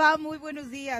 ¿Cómo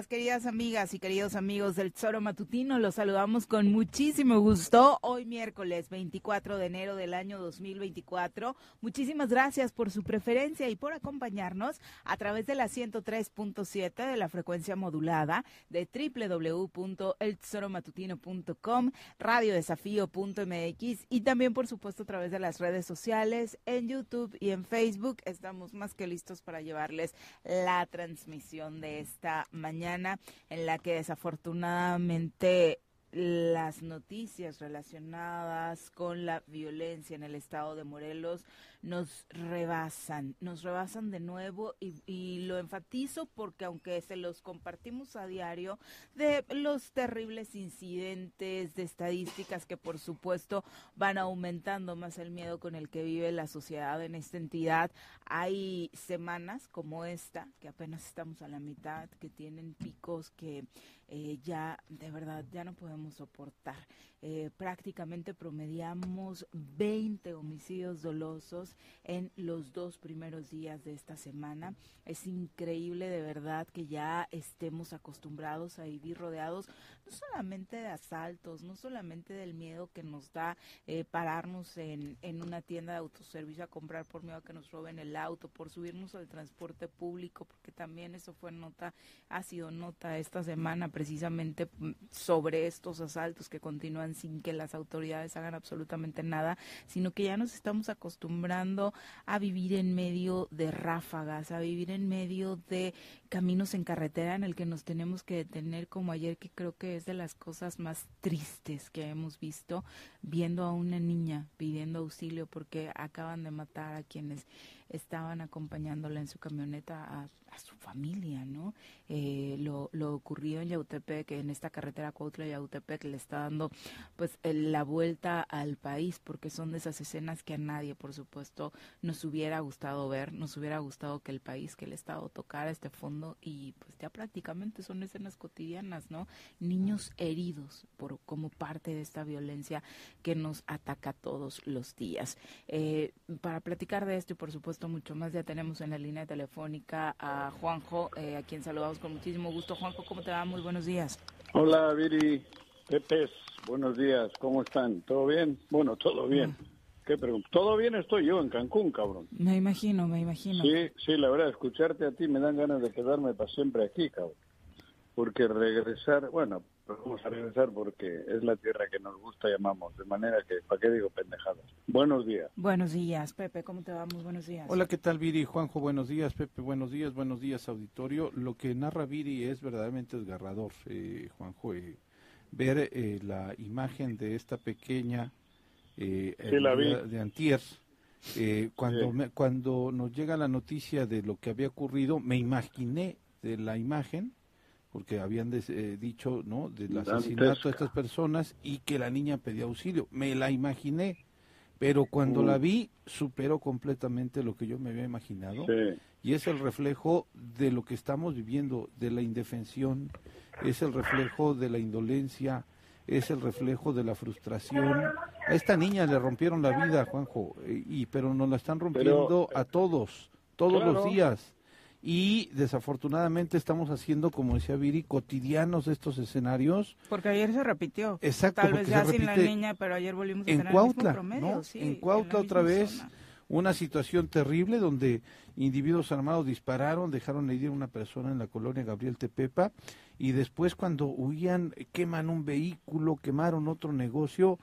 queridas amigas y queridos amigos del Tesoro Matutino. Los saludamos con muchísimo gusto hoy miércoles 24 de enero del año 2024. Muchísimas gracias por su preferencia y por acompañarnos a través de la 103.7 de la frecuencia modulada de www.eltesoromatutino.com, radiodesafío.mx y también, por supuesto, a través de las redes sociales, en YouTube y en Facebook. Estamos más que listos para llevarles la transmisión de esta mañana en la que desafortunadamente las noticias relacionadas con la violencia en el estado de Morelos nos rebasan, nos rebasan de nuevo y, lo enfatizo porque aunque se los compartimos a diario de los terribles incidentes, de estadísticas que por supuesto van aumentando más el miedo con el que vive la sociedad en esta entidad, hay semanas como esta, que apenas estamos a la mitad, que tienen picos que eh, ya de verdad ya no podemos soportar. Eh, prácticamente promediamos 20 homicidios dolosos en los dos primeros días de esta semana. Es increíble de verdad que ya estemos acostumbrados a vivir rodeados no solamente de asaltos, no solamente del miedo que nos da eh, pararnos en, en una tienda de autoservicio a comprar por miedo a que nos roben el auto, por subirnos al transporte público, porque también eso fue nota, ha sido nota esta semana precisamente mm, sobre estos asaltos que continúan sin que las autoridades hagan absolutamente nada, sino que ya nos estamos acostumbrando a vivir en medio de ráfagas, a vivir en medio de caminos en carretera en el que nos tenemos que detener como ayer, que creo que es de las cosas más tristes que hemos visto, viendo a una niña pidiendo auxilio porque acaban de matar a quienes estaban acompañándola en su camioneta a, su familia, ¿no? Eh, lo, lo ocurrido en Yautepec, en esta carretera Cuautla-Yautepec, le está dando pues la vuelta al país, porque son de esas escenas que a nadie, por supuesto, nos hubiera gustado ver, nos hubiera gustado que el país, que el Estado tocara este fondo y pues ya prácticamente son escenas cotidianas, ¿no? Niños heridos por como parte de esta violencia que nos ataca todos los días. Eh, para platicar de esto y por supuesto mucho más. Ya tenemos en la línea telefónica a Juanjo, eh, a quien saludamos con muchísimo gusto. Juanjo, ¿cómo te va? Muy buenos días. Hola, Viri. Pepe, buenos días. ¿Cómo están? ¿Todo bien? Bueno, todo bien. Mm. ¿Qué pregunta? Todo bien estoy yo en Cancún, cabrón. Me imagino, me imagino. Sí, sí, la verdad, escucharte a ti me dan ganas de quedarme para siempre aquí, cabrón. Porque regresar, bueno, vamos a regresar porque es la tierra que nos gusta y amamos, de manera que, ¿para qué digo pendejadas? Buenos días. Buenos días, Pepe, ¿cómo te va? Muy buenos días. Hola, ¿qué tal Viri? Juanjo, buenos días, Pepe, buenos días, buenos días, auditorio. Lo que narra Viri es verdaderamente desgarrador, eh, Juanjo, eh, ver eh, la imagen de esta pequeña eh, la vi. de Antier. Eh, cuando, Sí. me- cuando nos llega la noticia de lo que había ocurrido, me imaginé de la imagen, porque habían des- eh, dicho ¿no? del asesinato de estas personas y que la niña pedía auxilio. Me la imaginé, pero cuando Mm. la vi superó completamente lo que yo me había imaginado Sí. y es el reflejo de lo que estamos viviendo, de la indefensión, es el reflejo de la indolencia, es el reflejo de la frustración. A esta niña le rompieron la vida, Juanjo, eh, y pero nos la están rompiendo a todos, todos los días. Y desafortunadamente estamos haciendo, como decía Viri, cotidianos estos escenarios. Porque ayer se repitió. Exacto, Tal vez ya sin la niña, pero ayer volvimos a en tener el mismo Cuautla, promedio, ¿no? sí, en la Cuautla otra vez zona. una situación terrible donde individuos armados dispararon, dejaron herir a una persona en la colonia Gabriel Tepepa y después cuando huían queman un vehículo, quemaron otro negocio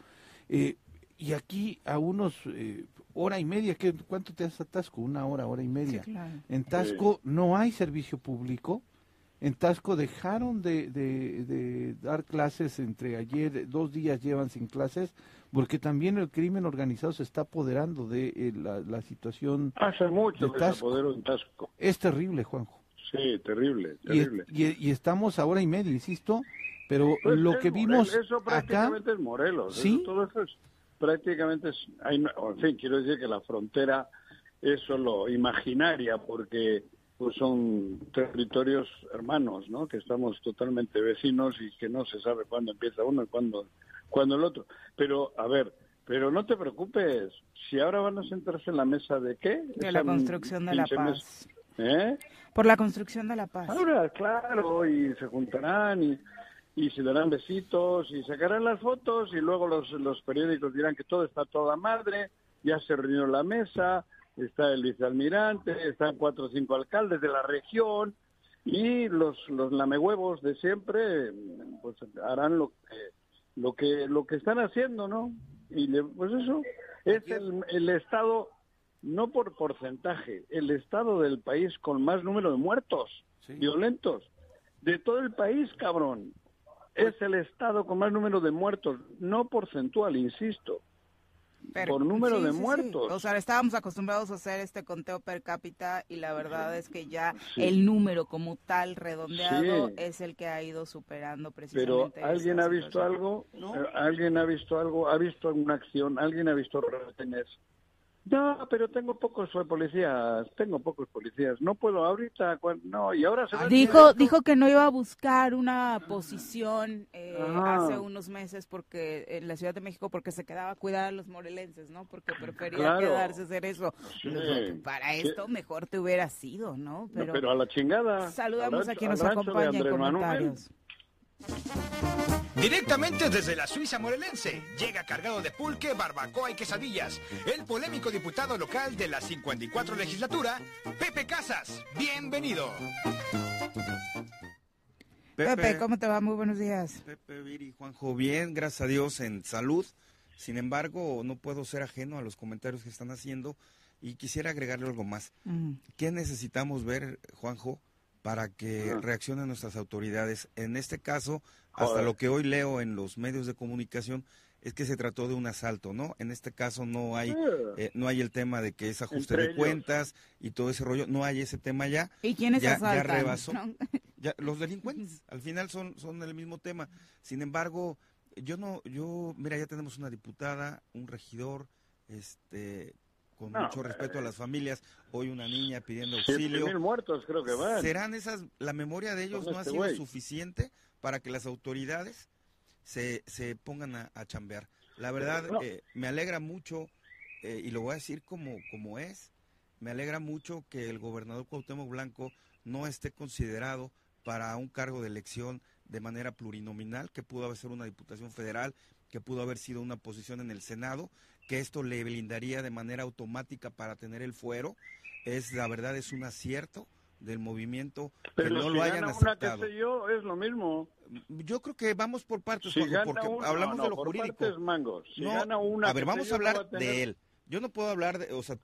eh, y aquí a unos eh, hora y media, ¿qué, ¿cuánto te hace Tasco? Una hora, hora y media. Sí, claro. En Tasco no hay servicio público. En Tasco dejaron de, de- de dar clases entre ayer, dos días llevan sin clases, porque también el crimen organizado se está apoderando de eh, la, la situación. Hace mucho De que se Tasco. apoderó en Tasco. Es terrible, Juanjo. Sí, terrible, Y, terrible. y- y estamos a hora y media, insisto, pero Pues lo es que Morel- vimos eso acá, prácticamente es Morelos. Sí. eso- todo eso es prácticamente es, hay en fin, quiero decir que la frontera es solo imaginaria porque pues son territorios hermanos, ¿no? Que estamos totalmente vecinos y que no se sabe cuándo empieza uno y cuándo, cuándo el otro. Pero, a ver, pero no te preocupes, si ahora van a sentarse en la mesa de qué? De la construcción de la paz. ¿Eh? Por la construcción de la paz. Ahora, claro, y se juntarán y, y se darán besitos y sacarán las fotos y luego los, los periódicos dirán que todo está toda madre, ya se reunió la mesa, está el vicealmirante, están cuatro o cinco alcaldes de la región y los, los lamehuevos de siempre pues harán lo que, lo que, lo que están haciendo, ¿no? Y le- pues eso es el, el estado, no por porcentaje, el estado del país con más número de muertos Sí. violentos de todo el país, cabrón. Es el estado con más número de muertos, no porcentual, insisto. Pero- por número sí, de sí, sí. muertos. O sea, estábamos acostumbrados a hacer este conteo per cápita y la verdad es que ya Sí. el número como tal redondeado Sí. es el que ha ido superando Pero precisamente. ¿alguien esa ha visto algo? Eh, ¿Alguien ha visto algo? ¿Ha visto alguna acción? ¿Alguien ha visto retenes? No, pero tengo pocos policías, tengo pocos policías. No puedo ahorita, no, y ahora se va a Dijo, dijo que no iba a buscar una posición eh, Ajá. hace unos meses porque en la Ciudad de México porque se quedaba a cuidar a los morelenses, ¿no? Porque prefería Claro. quedarse a hacer eso. Sí. Nosotros, Para Sí. esto mejor te hubiera sido, ¿no? No, Pero, a la chingada. saludamos Al a quien nos acompaña en Manuel. Directamente desde la Suiza morelense, llega cargado de pulque, barbacoa y quesadillas, el polémico diputado local de la 54 legislatura, Pepe Casas. Bienvenido. Pepe, ¿cómo te va? Muy buenos días. Pepe, Viri, Juanjo, bien, gracias a Dios, en salud. Sin embargo, no puedo ser ajeno a los comentarios que están haciendo y quisiera agregarle algo más. Mm. ¿Qué necesitamos ver, Juanjo, para que reaccionen nuestras autoridades? En este caso, hasta Joder. lo que hoy leo en los medios de comunicación, es que se trató de un asalto, ¿no? En este caso no hay, eh, no hay el tema de que es ajuste Entre de ellos. cuentas y todo ese rollo, no hay ese tema ya. ¿Y quiénes Ya- ya asaltan? rebasó. ¿no? Ya, los delincuentes, al final son, son el mismo tema. Sin embargo, yo no, yo, mira, ya tenemos una diputada, un regidor, este, con No, mucho respeto a las familias, hoy una niña pidiendo auxilio. mil muertos creo que van. ¿Serán esas, la memoria de ellos Con no ha este sido suficiente para que las autoridades se, se pongan a, a chambear? La verdad, No. eh, me alegra mucho, eh, y lo voy a decir como, como es, me alegra mucho que el gobernador Cuauhtémoc Blanco no esté considerado para un cargo de elección de manera plurinominal, que pudo haber sido una diputación federal, que pudo haber sido una posición en el Senado, que esto le blindaría de manera automática para tener el fuero. Es la verdad es un acierto del movimiento Pero que no si lo hayan gana una, aceptado. qué sé yo, es lo mismo. Yo creo que vamos por partes, Si Juanjo, porque uno, hablamos no, de lo jurídico. Si No, gana una, a ver, vamos a hablar tener- de él. Yo no puedo hablar de, o sea,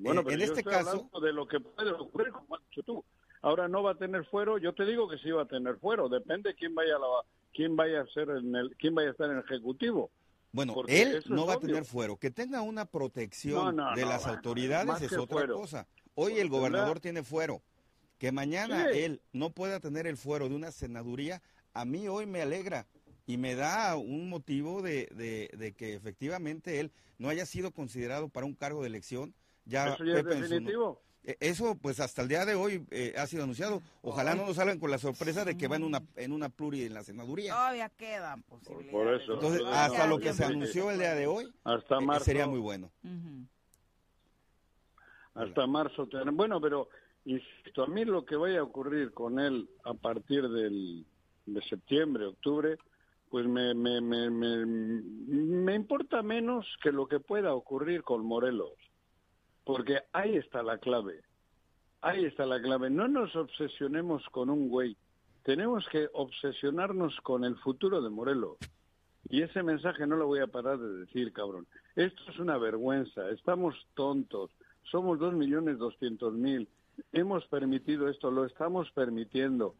Bueno, eh, pero en yo este estoy caso, de lo que puede ocurrir, como has dicho tú. Ahora no va a tener fuero, yo te digo que sí va a tener fuero, depende quién vaya a la, quién vaya a ser en el, quién vaya a estar en el ejecutivo. Bueno, porque él no va a tener fuero. Que tenga una protección No, no, de no, las autoridades es otra fuero. cosa. Hoy el gobernador tiene fuero. Que mañana Sí. él no pueda tener el fuero de una senaduría, a mí hoy me alegra y me da un motivo de, de- de que efectivamente él no haya sido considerado para un cargo de elección. Ya Eso es definitivo. Eh, Eso, pues hasta el día de hoy eh, ha sido anunciado. Ojalá no nos salgan con la sorpresa de que va en una en una pluri en la senaduría. Todavía quedan posibilidades. por eso. Entonces, hasta lo que se anunció el día de hoy Hasta eh, marzo. sería muy bueno. Hasta marzo. Bueno, pero insisto, a mí lo que vaya a ocurrir con él a partir del, de septiembre, octubre, pues me, me, me, me, me importa menos que lo que pueda ocurrir con Morelos. Porque ahí está la clave. Ahí está la clave. No nos obsesionemos con un güey. Tenemos que obsesionarnos con el futuro de Morelos. Y ese mensaje no lo voy a parar de decir, cabrón. Esto es una vergüenza. Estamos tontos. Somos dos millones doscientos mil. Hemos permitido esto, lo estamos permitiendo.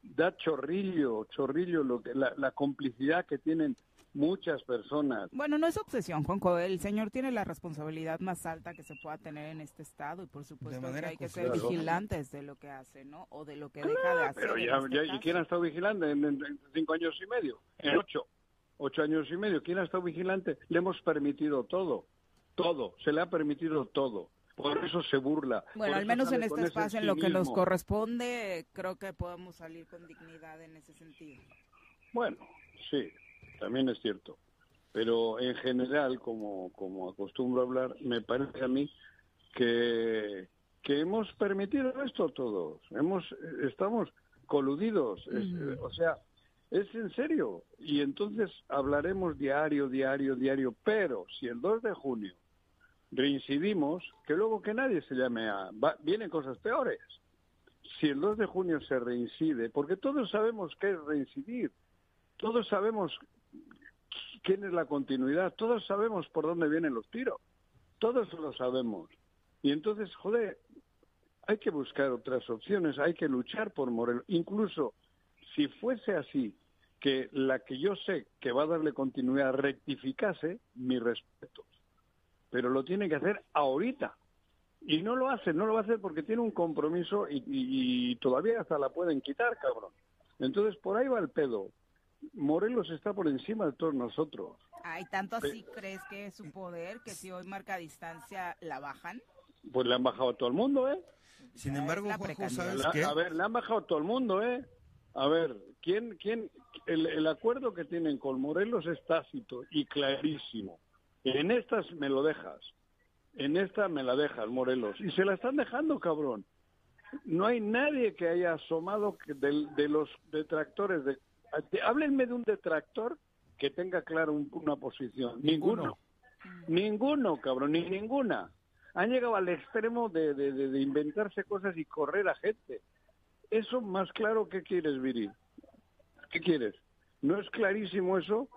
Da chorrillo, chorrillo lo que, la, la complicidad que tienen muchas personas. Bueno, no es obsesión, Juanjo. El señor tiene la responsabilidad más alta que se pueda tener en este estado y por supuesto que hay que ser vigilantes de lo que hace, ¿no? O de lo que deja de hacer. Pero ya, este ya- ¿y quién ha estado vigilante en, en- en cinco años y medio? En ocho. Ocho años y medio. ¿Quién ha estado vigilante? Le hemos permitido todo. Todo. Se le ha permitido todo. Por eso se burla. Bueno, al menos en este espacio, en lo que nos corresponde, creo que podemos salir con dignidad en ese sentido. Bueno, sí, también es cierto. Pero en general, como, como acostumbro a hablar, me parece a mí que, que hemos permitido esto todos. Hemos, estamos coludidos. es- o sea, es en serio. Y entonces hablaremos diario, diario, diario. Pero si el 2 de junio reincidimos, que luego que nadie se llame a... va- vienen cosas peores. Si el 2 de junio se reincide, porque todos sabemos qué es reincidir, todos sabemos quién es la continuidad, todos sabemos por dónde vienen los tiros, todos lo sabemos. Y entonces, joder, hay que buscar otras opciones, hay que luchar por Morelos. Incluso si fuese así, que la que yo sé que va a darle continuidad rectificase, mis respetos. Pero lo tiene que hacer ahorita. Y no lo hace, no lo hacer porque tiene un compromiso y- y todavía hasta la pueden quitar, cabrón. Entonces, por ahí va el pedo. Morelos está por encima de todos nosotros. Ay, ¿tanto así crees que es su poder que si hoy marca distancia la bajan? Pues le han bajado a todo el mundo, ¿eh? Sin Ya embargo, la Juanjo. ¿sabes La- qué? a ver, le han bajado a todo el mundo, ¿eh? A ver, ¿quién, quién, el, el acuerdo que tienen con Morelos es tácito y clarísimo. En estas me lo dejas. En esta me la dejas, Morelos. Y se la están dejando, cabrón. No hay nadie que haya asomado del- de, los detractores. De, de- háblenme de un detractor que tenga claro un- una posición. Ninguno. Ninguno, cabrón, ni ninguna. Han llegado al extremo de, de- de- de inventarse cosas y correr a gente. Eso más claro, ¿qué quieres, Viri? ¿Qué quieres? ¿No es clarísimo eso?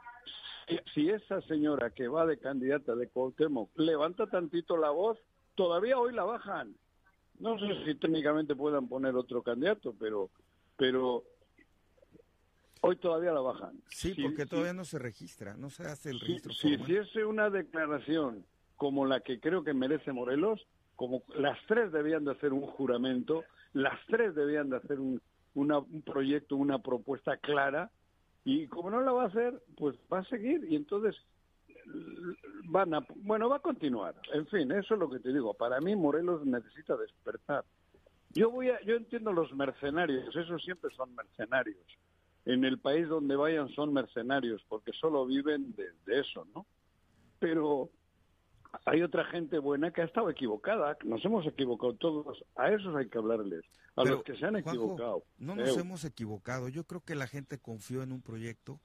Si, si esa señora que va de candidata de Cuauhtémoc levanta tantito la voz, todavía hoy la bajan. No sé si técnicamente puedan poner otro candidato, pero, pero hoy todavía la bajan. Sí, porque todavía no se registra, no se hace el registro si formal. hiciese una declaración como la que creo que merece Morelos, como las tres debían de hacer un juramento, las tres debían de hacer un, una- un proyecto, una propuesta clara, y como no la va a hacer, pues va a seguir, y entonces van a, bueno, va a continuar. En fin, eso es lo que te digo. Para mí Morelos necesita despertar. Yo voy a, yo entiendo los mercenarios, esos siempre son mercenarios. En el país donde vayan son mercenarios, porque solo viven de, de eso, ¿no? Pero hay otra gente buena que ha estado equivocada, nos hemos equivocado todos, a esos hay que hablarles, a Pero, los que se han Juanjo, equivocado. No nos Eh, hemos equivocado. Yo creo que la gente confió en un proyecto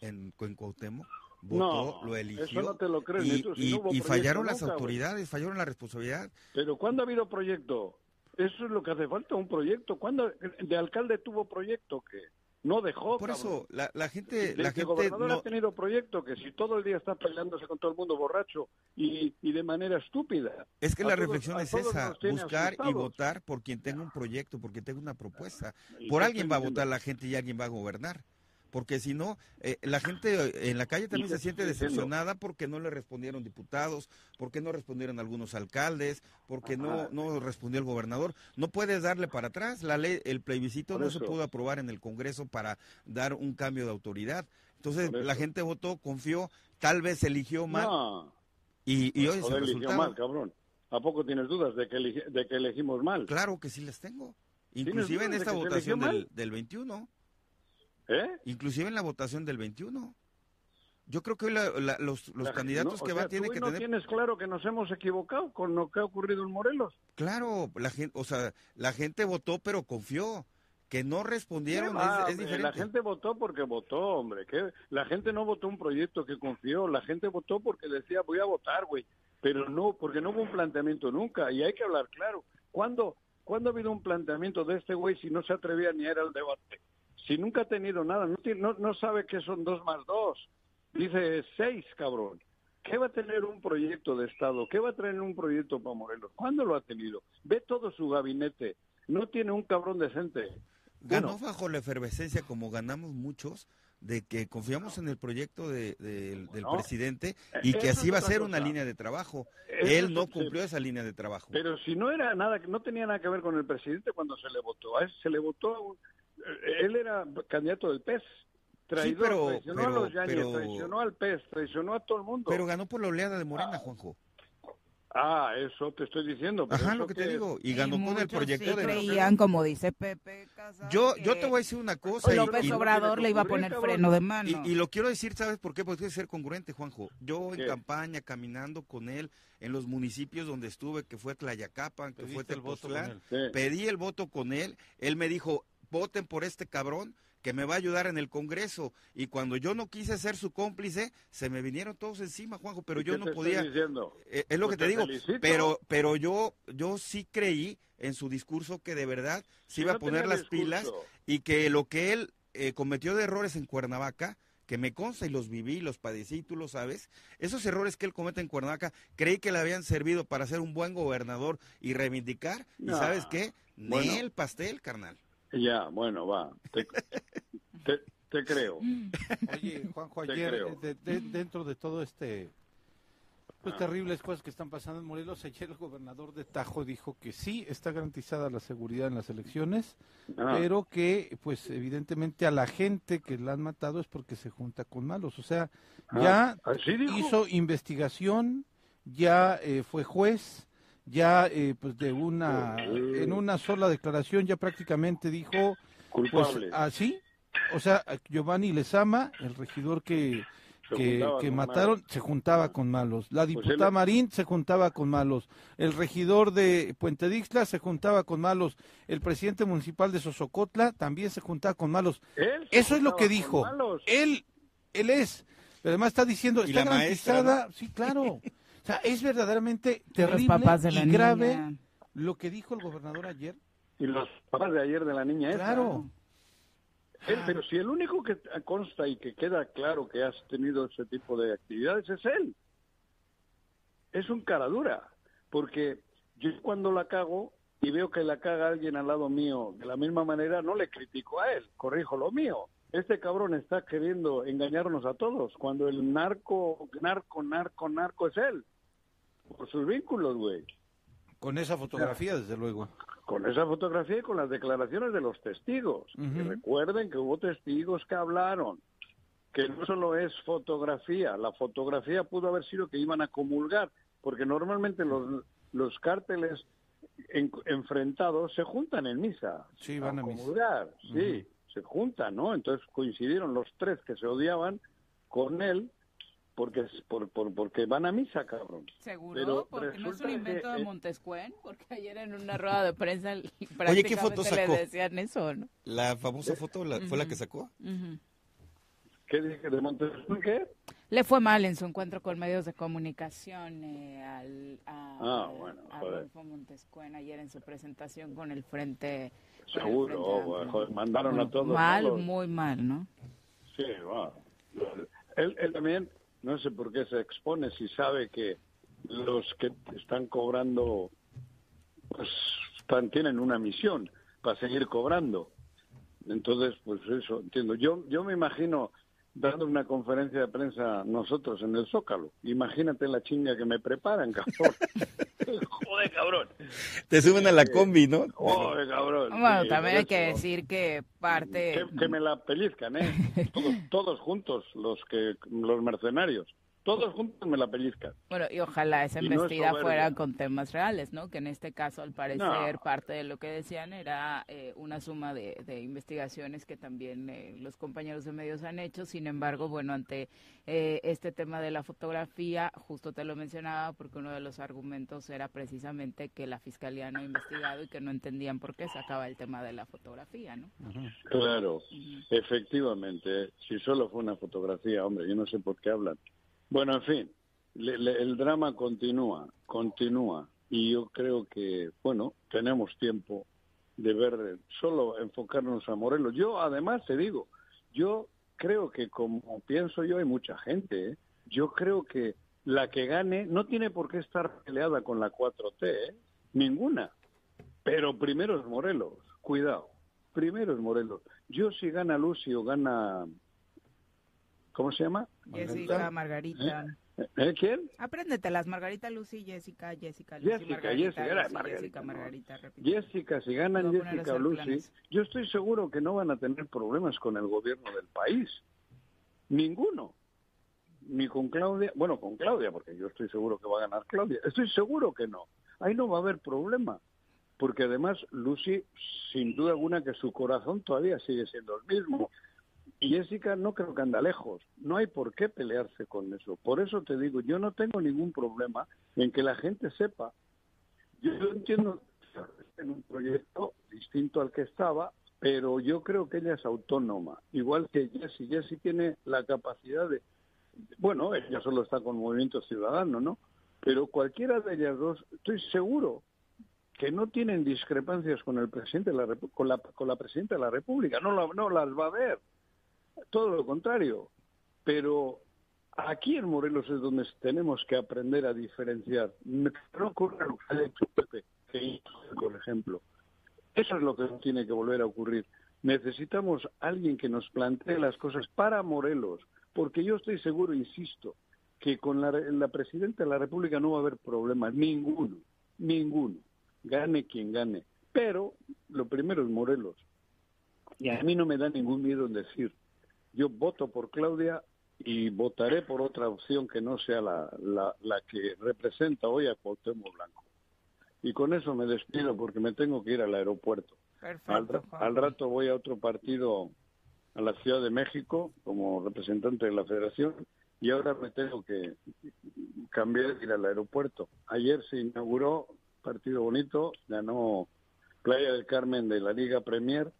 en, en Cuauhtémoc, votó, No, lo eligió. eso no te lo crees y, no fallaron las nunca, autoridades, fallaron la responsabilidad. Pero ¿cuándo ha habido proyecto? Eso es lo que hace falta, un proyecto. ¿Cuándo de alcalde tuvo proyecto que no dejó? Por cabrón? eso, la, la gente, la gente gobernador no, ha tenido proyecto que si todo el día está peleándose con todo el mundo borracho y, y de manera estúpida. Es que la todos- reflexión es esa, buscar y votar por quien tenga un proyecto, por quien tenga una propuesta. ¿Y Por alguien va a votar la gente y alguien va a gobernar. Porque si no, eh, la gente en la calle también se siente decepcionada porque no le respondieron diputados, porque no respondieron algunos alcaldes, porque no, Ajá. no respondió el gobernador. No puedes darle para atrás. La ley, el plebiscito no se pudo aprobar en el Congreso para dar un cambio de autoridad. Entonces la gente votó, confió, tal vez eligió mal No, y, y hoy es joder, el eligió mal, cabrón. ¿A poco tienes dudas de que, elegi- de que elegimos mal? Claro que sí les tengo. ¿Tienes Inclusive en esta se votación del, del 21. ¿Eh? Inclusive en la votación del 21. Yo creo que hoy la- la- los, los La- candidatos no, que sea, van tienen tú que no tener... tienes claro que nos hemos equivocado con lo que ha ocurrido en Morelos. Claro, la gente, o sea, la gente votó pero confió. Que no respondieron ¿Qué va, es, es diferente. La gente votó porque votó, hombre. que La gente no votó un proyecto que confió. La gente votó porque decía, voy a votar, güey. Pero no, porque no hubo un planteamiento nunca. Y hay que hablar claro. ¿Cuándo, ¿cuándo ha habido un planteamiento de este güey si no se atrevía ni a ir al debate? Si nunca ha tenido nada, no, no, no sabe que son dos más dos. Dice seis, cabrón. ¿Qué va a tener un proyecto de Estado? ¿Qué va a tener un proyecto para Morelos? ¿Cuándo lo ha tenido? Ve todo su gabinete. No tiene un cabrón decente. Ganó Bueno. bajo la efervescencia como ganamos muchos de que confiamos en el proyecto de- del- del No. presidente y que Eso así va a ser una línea de trabajo. Eso Él no sí. cumplió esa línea de trabajo. Pero si no era nada, no tenía nada que ver con el presidente cuando se le votó. A él se le votó, a un- él era candidato del PES. Traidor, pero- traicionó pero- a los Yañez, pero- traicionó al PES, traicionó a todo el mundo. Pero ganó por la oleada de Morena, Juanjo. ah, eso te estoy diciendo. pero Ajá, lo que te es- digo. Y ganó con el proyecto sí de... creían, como dice Pepe Casado, Yo, que yo te voy a decir una cosa. y- López y, Obrador le iba a poner freno de mano. y- y lo quiero decir, ¿sabes por qué? Porque que ser congruente, Juanjo. Yo en campaña, caminando con él en los municipios donde estuve, que fue Tlayacapan, que fue Tepoztlán. Sí. pedí el voto con él. Él me dijo, voten por este cabrón que me va a ayudar en el Congreso. Y cuando yo no quise ser su cómplice, se me vinieron todos encima, Juanjo, pero ¿Y yo no podía... diciendo? Eh, es lo Pues que te te digo, felicito. pero pero yo yo sí creí en su discurso que de verdad se iba no a poner las pilas y que lo que él eh, cometió de errores en Cuernavaca, que me consta y los viví, los padecí, tú lo sabes, esos errores que él comete en Cuernavaca, creí que le habían servido para ser un buen gobernador y reivindicar, y sabes qué, Bueno. ni el pastel, carnal. Ya, bueno, va. Te, te- te creo. Oye, Juanjo, Te ayer, de- de- dentro de todo este, pues Ah. terribles cosas que están pasando en Morelos, ayer el gobernador de Tajo dijo que sí está garantizada la seguridad en las elecciones, Ah, pero que, pues, evidentemente a la gente que la han matado es porque se junta con malos. O sea, ya ah, ¿así dijo? hizo investigación, ya eh, fue juez, ya, eh, pues, de una, en una sola declaración ya prácticamente dijo, pues, culpable. así, o sea, Giovanni Lezama, el regidor que, que, mataron, malos. se juntaba con malos. La Pues diputada él- Marín se juntaba con malos. El regidor de Puente Dixla se juntaba con malos. El presidente municipal de Sosocotla también se juntaba con malos. Eso es lo que dijo. malos. Él, él es. Pero además está diciendo, está maestra, garantizada. Sí, claro. O sea, es verdaderamente terrible papás de la y grave lo que dijo el gobernador ayer. Y los papás de ayer de la niña esa. Claro. Él, pero si el único que consta y que queda claro que has tenido ese tipo de actividades es él. Es un cara dura. Porque yo cuando la cago y veo que la caga alguien al lado mío de la misma manera, no le critico a él, corrijo lo mío. Este cabrón está queriendo engañarnos a todos, cuando el narco, narco, narco, narco es él. Por sus vínculos, güey. Con esa fotografía, desde luego. Con esa fotografía y con las declaraciones de los testigos. Ujú. Que recuerden que hubo testigos que hablaron, que no solo es fotografía, la fotografía pudo haber sido que iban a comulgar, porque normalmente los, los cárteles en- enfrentados se juntan en misa. Sí, van a misa. comulgar, sí, se juntan, ¿no? Entonces coincidieron los tres que se odiaban con él porque por, por- porque van a misa, cabrón. ¿Seguro? Pero porque no es un invento que, de eh, Montescuen, porque ayer en una rueda de prensa Oye, ¿qué foto prácticamente le sacó? decían eso, ¿no? La famosa foto la- fue la que sacó. ¿Qué dije de Montesquieu? ¿Qué? Le fue mal en su encuentro con medios de comunicación eh, al, a, Ah, bueno, a. Rodolfo Montescuen ayer en su presentación con el Frente. el Seguro, Frente oh, Amplio. joder, mandaron a todos. Mal, muy mal, ¿no? Sí, bueno. Él, él también, no sé por qué se expone si sabe que los que están cobrando, pues están, tienen una misión para seguir cobrando. Entonces, pues eso, entiendo. Yo, yo me imagino dando una conferencia de prensa nosotros en el Zócalo. Imagínate la chinga que me preparan, cabrón. Joder, cabrón. Te suben a la combi, ¿no? Joder, cabrón. Bueno, Sí, también hay que decir que parte... Que, que me la pellizcan, ¿eh? Todos, todos juntos, los que los mercenarios. Todos juntos me la pellizcan. Bueno, y ojalá esa Y no es embestida fuera con temas reales, ¿no? Que en este caso, al parecer, No. parte de lo que decían era eh, una suma de, de investigaciones que también eh, los compañeros de medios han hecho. Sin embargo, bueno, ante eh, este tema de la fotografía, justo te lo mencionaba porque uno de los argumentos era precisamente que la fiscalía no ha investigado y que no entendían por qué sacaba el tema de la fotografía, ¿no? Claro, efectivamente. Si solo fue una fotografía, hombre, yo no sé por qué hablan. Bueno, en fin, le- el drama continúa, continúa. Y yo creo que, bueno, tenemos tiempo de ver, solo enfocarnos a Morelos. Yo, además, te digo, yo creo que como pienso yo, hay mucha gente, ¿eh? yo creo que la que gane no tiene por qué estar peleada con la 4T, ¿eh? ninguna. Pero primero es Morelos, cuidado. Primero es Morelos. Yo si gana Lucy o gana... ¿Cómo se llama? Jessica, Margarita. ¿Eh? ¿Quién? Apréndetelas, Margarita, Lucy, Jessica, Jessica, Lucy, Jessica, Margarita, Jessica, Lucy, Margarita, Jessica. Margarita, si ganan Jessica o Lucy, planes. yo estoy seguro que no van a tener problemas con el gobierno del país. Ninguno. Ni con Claudia, bueno, con Claudia, porque yo estoy seguro que va a ganar Claudia. Estoy seguro que no. Ahí no va a haber problema. Porque además Lucy, sin duda alguna, que su corazón todavía sigue siendo el mismo. Jessica no creo que anda lejos. No hay por qué pelearse con eso. Por eso te digo, yo no tengo ningún problema en que la gente sepa. Yo entiendo en un proyecto distinto al que estaba, pero yo creo que ella es autónoma, igual que Jessie. Jessie tiene la capacidad de, bueno, ella solo está con Movimiento Ciudadano, ¿no? Pero cualquiera de ellas dos, estoy seguro que no tienen discrepancias con el presidente de la con la, con la presidenta de la República, no, la- no las va a ver, todo lo contrario. Pero aquí en Morelos es donde tenemos que aprender a diferenciar. No ocurre lo que ha hecho Pepe, que por ejemplo. Eso es lo que tiene que volver a ocurrir. Necesitamos alguien que nos plantee las cosas para Morelos, porque yo estoy seguro, insisto, que con la, la presidenta de la República no va a haber problemas, ninguno, ninguno, gane quien gane. Pero lo primero es Morelos. Y a mí no me da ningún miedo en decir, yo voto por Claudia y votaré por otra opción que no sea la, la, la que representa hoy a Cuauhtémoc Blanco. Y con eso me despido porque me tengo que ir al aeropuerto. Al, Perfecto, rato voy a otro partido a la Ciudad de México como representante de la federación y ahora me tengo que cambiar y ir al aeropuerto. Ayer se inauguró, partido bonito, ganó Playa del Carmen de la Liga Premier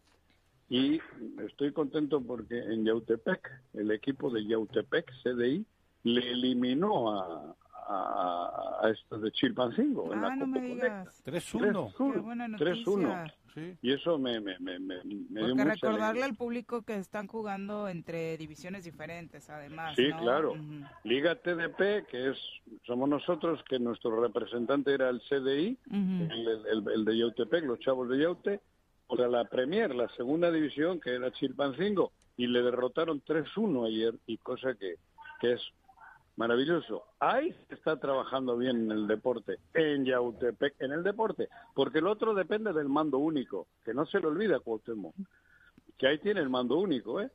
y estoy contento porque en Yautepec, el equipo de Yautepec, CDI, le eliminó a, a, a estos de Chilpancingo. en la Ah, no Copa digas. 3-1. Qué buena 3-1. noticia. Sí. Y eso me, me, me, me, me dio Porque mucha recordarle alegría. al público que están jugando entre divisiones diferentes, además. Sí, ¿no? claro. Ujú. Liga TDP, que es somos nosotros, que nuestro representante era el CDI, Ujú. el, el- el de Yautepec, los chavos de Yaute, contra la Premier, la segunda división, que era Chilpancingo, y le derrotaron 3-1 ayer, y cosa que, que es maravilloso. Ahí se está trabajando bien en el deporte, en Yautepec, en el deporte, porque el otro depende del mando único, que no se le olvida Cuauhtémoc, que ahí tiene el mando único, ¿eh?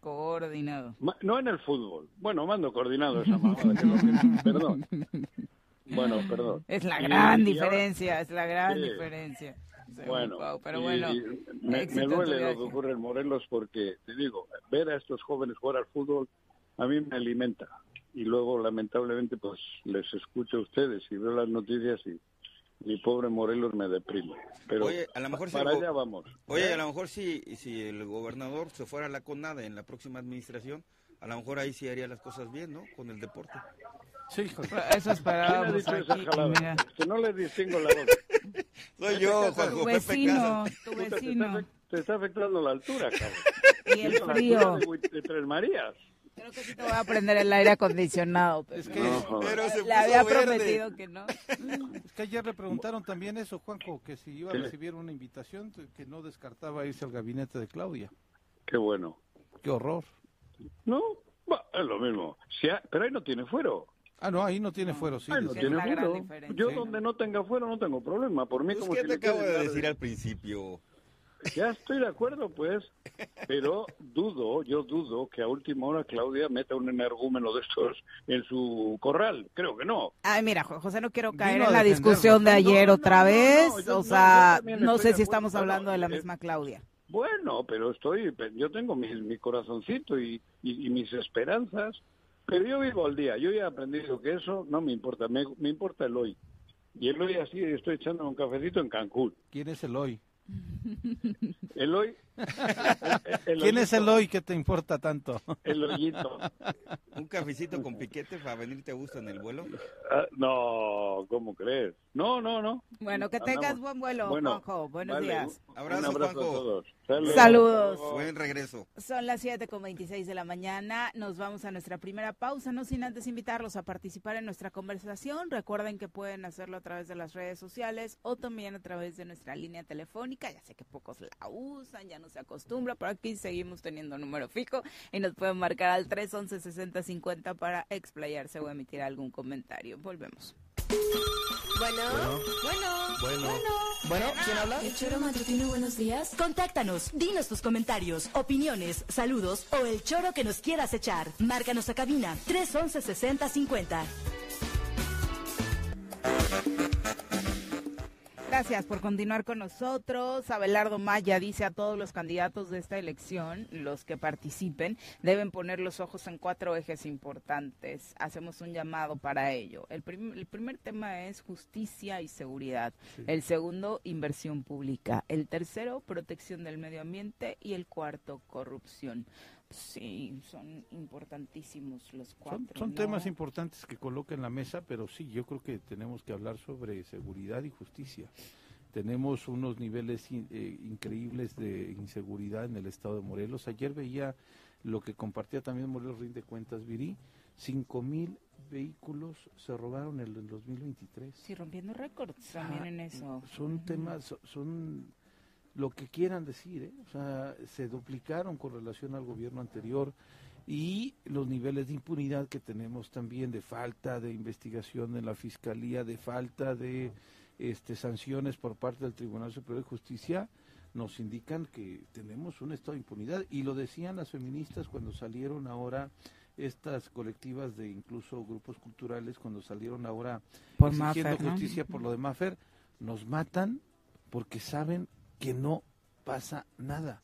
Coordinado. Ma- No en el fútbol. Bueno, mando coordinado esa mamada. que es lo que- Perdón. Bueno, perdón. Es la Y- gran y ahora- diferencia, es la gran Sí. diferencia. Bueno, Pau, pero bueno, me, duele lo que ocurre en Morelos porque, te digo, ver a estos jóvenes jugar al fútbol a mí me alimenta. Y luego, lamentablemente, pues les escucho a ustedes y veo las noticias y, mi pobre Morelos me deprime. Pero Oye, a lo mejor si para go- allá vamos. Oye, a lo mejor si, si el gobernador se fuera a la CONADA en la próxima administración, a lo mejor ahí sí haría las cosas bien, ¿no? Con el deporte. Sí, hijo. Eso ¿Quién ha esperábamos aquí. mira, Que no le distingo la voz. Soy yo, tu Juanjo Pepe vecino, tu Puta, te, está, vecino. te está afectando la altura, cabrón. Y el frío. de, de Tres Marías. Creo que sí te voy a prender el aire acondicionado. Pero Es que, No, Pero se le había verde. prometido que no. es que ayer le preguntaron también eso, Juanjo, que si iba a recibir una invitación, que no descartaba irse al gabinete de Claudia. Qué bueno. Qué horror. No, bah, es lo mismo. Si ha- pero ahí no tiene fuero. Ah, no, ahí no tiene fuero, sí. Ahí no tiene fuero. Yo Sí. donde no tenga fuero no tengo problema. Por mí Pues, como ¿qué si te acabo de decir al principio? Ya estoy de acuerdo, pues, pero dudo, yo dudo que a última hora Claudia meta un energúmeno de estos en su corral. Creo que no. Ay, mira, José, no quiero caer en la discusión de ayer no, otra no, no, vez. yo- o sea, no sé si estamos hablando de la eh, misma Claudia. Bueno, pero estoy, yo tengo mi, mi corazoncito y, y- y mis esperanzas, pero yo vivo al día. Yo ya he aprendido que eso no me importa, me, me importa el hoy. Y el hoy así, estoy echando un cafecito en Cancún. ¿Quién es el hoy? El hoy. el- ¿Quién es el hoy que te importa tanto? El hoyito. ¿Un cafecito con piquete para venirte a gusto en el vuelo? Ah, no, ¿cómo crees? No, no, no. Bueno, que Andamos. tengas buen vuelo, Bueno, Juanjo. Buenos vale, días. Abrazo, un abrazo Juanjo. a todos. Saludos. Saludos. Buen regreso. Son las 7 con 26 de la mañana. Nos vamos a nuestra primera pausa, no sin antes invitarlos a participar en nuestra conversación. Recuerden que pueden hacerlo a través de las redes sociales o también a través de nuestra línea telefónica. Ya sé que pocos la usan, ya no se acostumbra, pero aquí seguimos teniendo número fijo y nos pueden marcar al 311-6050 para explayarse o emitir algún comentario. Volvemos. Bueno, bueno, Bueno, bueno, ¿quién habla? El choro matutino, buenos días. Contáctanos, dinos tus comentarios, opiniones, saludos o el choro que nos quieras echar. Márcanos a cabina 311 6050. Gracias por continuar con nosotros. Abelardo Maya dice a todos los candidatos de esta elección, los que participen, deben poner los ojos en cuatro ejes importantes. Hacemos un llamado para ello. El, prim- el primer tema es justicia y seguridad. El segundo, inversión pública. El tercero, protección del medio ambiente. Y el cuarto, corrupción. Sí, son importantísimos los cuatro. son ¿no? temas importantes que coloca en la mesa, pero sí, yo creo que tenemos que hablar sobre seguridad y justicia. Tenemos unos niveles in- eh, increíbles de inseguridad en el estado de Morelos. Ayer veía lo que compartía también Morelos Rinde Cuentas, Viri, cinco mil vehículos se robaron en el 2023. Sí, rompiendo récords también Ah, en eso. Son temas, so- son lo que quieran decir, ¿eh? o sea, se duplicaron con relación al gobierno anterior y los niveles de impunidad que tenemos también, de falta de investigación en la fiscalía, de falta de este, sanciones por parte del Tribunal Superior de Justicia, nos indican que tenemos un estado de impunidad y lo decían las feministas cuando salieron ahora estas colectivas de incluso grupos culturales cuando salieron ahora Por exigiendo Maffer, ¿no? justicia por lo de Maffer, nos matan porque saben que no pasa nada.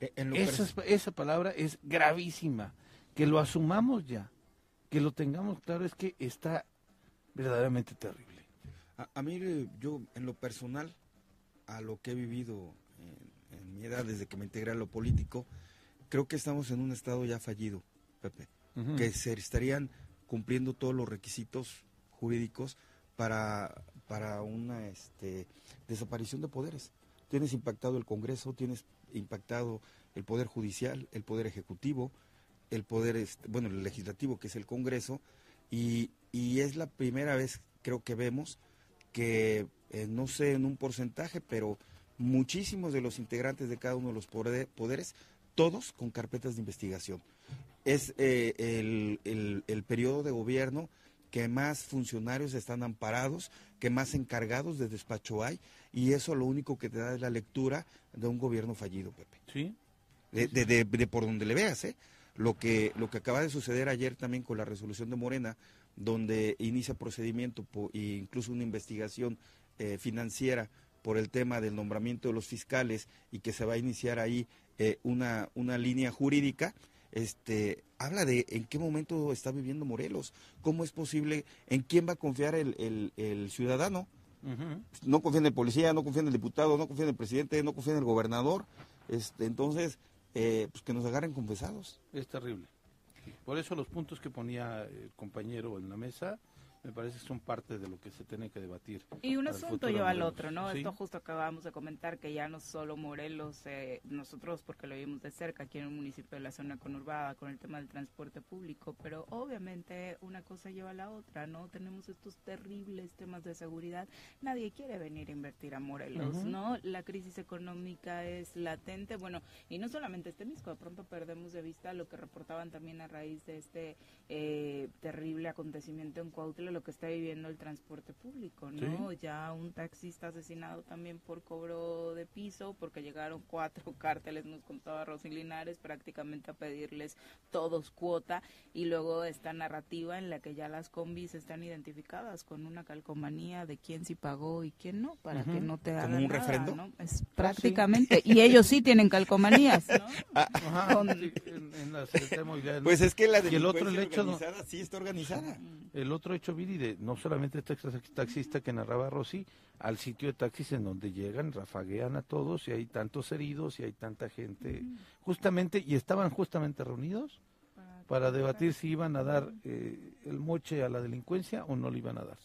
Eh, En lo Esa, esa palabra es gravísima. Que lo asumamos ya, que lo tengamos claro es que está verdaderamente terrible. A, a mí, eh, yo, en lo personal, a lo que he vivido en, en mi edad, desde que me integré a lo político, creo que estamos en un estado ya fallido, Pepe. Que se estarían cumpliendo todos los requisitos jurídicos para, para una este, desaparición de poderes. Tienes impactado el Congreso, tienes impactado el Poder Judicial, el Poder Ejecutivo, el Poder, este, bueno, el Legislativo, que es el Congreso, y, y es la primera vez, creo que vemos, que eh, no sé en un porcentaje, pero muchísimos de los integrantes de cada uno de los pode- poderes, todos con carpetas de investigación. Es eh, el, el- el periodo de gobierno que más funcionarios están amparados, que más encargados de despacho hay, y eso lo único que te da es la lectura de un gobierno fallido, Pepe ¿Sí? de, de- de- de por donde le veas, ¿eh? Lo que, lo que acaba de suceder ayer también con la resolución de Morena, donde inicia procedimiento po- e incluso una investigación eh, financiera por el tema del nombramiento de los fiscales y que se va a iniciar ahí eh, una, una línea jurídica, este, habla de en qué momento está viviendo Morelos, cómo es posible, en quién va a confiar el, el- el ciudadano. No confían en el policía, no confían en el diputado, no confían en el presidente, no confían en el gobernador. Este, entonces, eh, pues que nos agarren confesados. Es terrible. Por eso los puntos que ponía el compañero en la mesa me parece que son parte de lo que se tiene que debatir. Y un asunto lleva al otro, ¿no? Sí. Esto justo acabamos de comentar que ya no solo Morelos, eh, nosotros porque lo vimos de cerca aquí en un municipio de la zona conurbada con el tema del transporte público, pero obviamente una cosa lleva a la otra, ¿no? Tenemos estos terribles temas de seguridad. Nadie quiere venir a invertir a Morelos. ¿no? La crisis económica es latente, bueno, y no solamente este mismo, de pronto perdemos de vista lo que reportaban también a raíz de este eh, terrible acontecimiento en Cuautla, lo que está viviendo el transporte público, ¿no? Ya un taxista asesinado también por cobro de piso, porque llegaron cuatro cárteles, nos contaba Rosy Linares, prácticamente a pedirles todos cuota, y luego esta narrativa en la que ya las combis están identificadas con una calcomanía de quién sí pagó y quién no, para que no te ¿Como hagan un nada, refrendo? ¿no? Es prácticamente, y ellos sí tienen calcomanías, ¿no? Ajá, Con- sí, en, en la Secretaría de Movilidad. Pues es que la Y el otro el delincuencia hecho no- organizada sí está organizada. el otro hecho Viri de no solamente este tax- taxista que narraba Rosy al sitio de taxis en donde llegan rafaguean a todos y hay tantos heridos y hay tanta gente justamente y estaban justamente reunidos para debatir si iban a dar eh, el moche a la delincuencia o no le iban a dar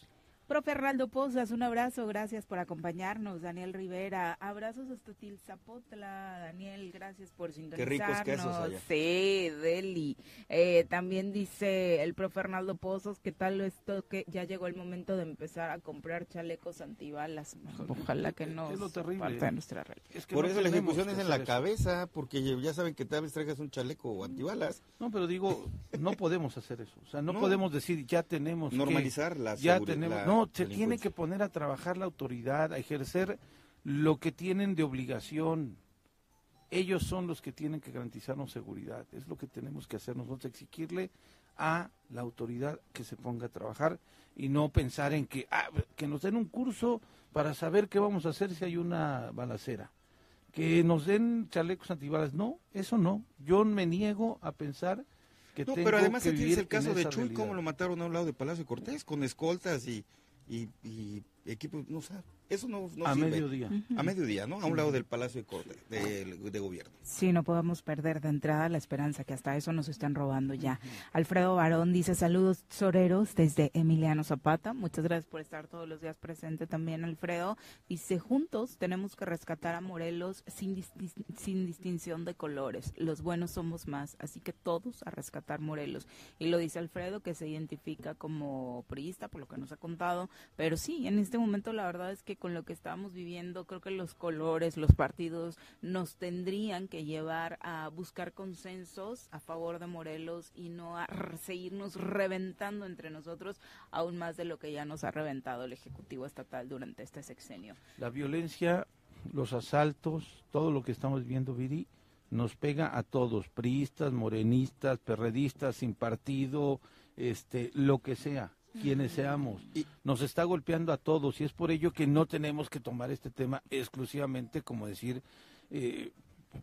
Profe Arnaldo Pozas, un abrazo, gracias por acompañarnos. Daniel Rivera, abrazos hasta Tilzapotla. Daniel, gracias por sintonizarnos. ricos quesos allá. Sí, Deli. Eh, también dice el profe Arnaldo Pozos que tal esto que ya llegó el momento de empezar a comprar chalecos antibalas. Ojalá que no es lo terrible parte de nuestra realidad. Es que Por no eso la ejecución que es en la eso. cabeza, porque ya saben que tal vez traigas un chaleco o antibalas. No, pero digo, no podemos hacer eso. O sea, no, No. podemos decir, ya tenemos que- Normalizar la ya seguri- tenemos, la No, se tiene que poner a trabajar la autoridad, a ejercer lo que tienen de obligación. Ellos son los que tienen que garantizarnos seguridad. Es lo que tenemos que hacer nosotros, exigirle a la autoridad que se ponga a trabajar y no pensar en que, ah, que nos den un curso para saber qué vamos a hacer si hay una balacera. Que nos den chalecos antibalas. No, eso no. Yo me niego a pensar que No, tengo pero además que tienes el caso de Chuy, cómo lo mataron a un lado de Palacio Cortés, con escoltas y, y, y equipos, no sé, eso no, no A sirve. mediodía. A mediodía, ¿no? A un lado del Palacio de Cortés, de, de gobierno. Sí, no podemos perder de entrada la esperanza que hasta eso nos están robando ya. Alfredo Barón dice saludos soreros desde Emiliano Zapata. Muchas gracias por estar todos los días presente también, Alfredo. Dice, juntos tenemos que rescatar a Morelos sin, disti- sin distinción de colores. Los buenos somos más, así que todos a rescatar Morelos. Y lo dice Alfredo, que se identifica como priista, por lo que nos ha contado. Pero sí, en este momento la verdad es que con lo que estamos viviendo, creo que los colores, los partidos nos tendrían que llevar a buscar consensos a favor de Morelos y no a seguirnos reventando entre nosotros aún más de lo que ya nos ha reventado el Ejecutivo Estatal durante este sexenio. La violencia, los asaltos, todo lo que estamos viendo, Viri, nos pega a todos, priistas, morenistas, perredistas, sin partido, este, lo que sea, quienes seamos. Nos está golpeando a todos y es por ello que no tenemos que tomar este tema exclusivamente como decir eh,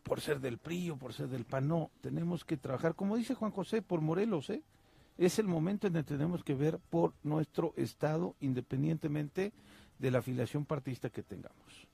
por ser del PRI o por ser del PAN, no, tenemos que trabajar, como dice Juan José, por Morelos, ¿eh? Es el momento en el que tenemos que ver por nuestro Estado, independientemente de la afiliación partista que tengamos.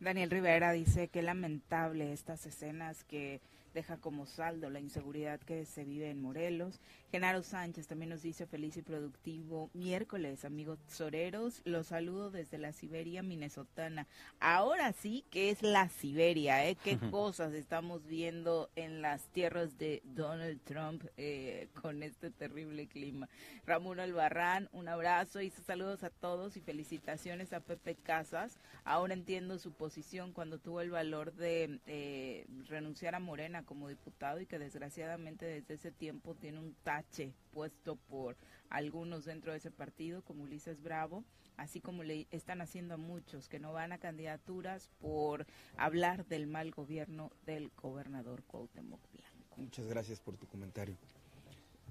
Daniel Rivera dice que lamentable estas escenas que deja como saldo la inseguridad que se vive en Morelos. Genaro Sánchez también nos dice feliz y productivo miércoles, amigos soreros. Los saludo desde la Siberia minnesotana. Ahora sí que es la Siberia, ¿eh? Qué cosas estamos viendo en las tierras de Donald Trump eh, con este terrible clima. Ramón Albarrán, un abrazo y saludos a todos y felicitaciones a Pepe Casas. Ahora entiendo su posición cuando tuvo el valor de eh, renunciar a Morena como diputado y que desgraciadamente desde ese tiempo tiene un puesto por algunos dentro de ese partido como Ulises Bravo, así como le están haciendo a muchos que no van a candidaturas por hablar del mal gobierno del gobernador Cuauhtémoc Blanco. Muchas gracias por tu comentario.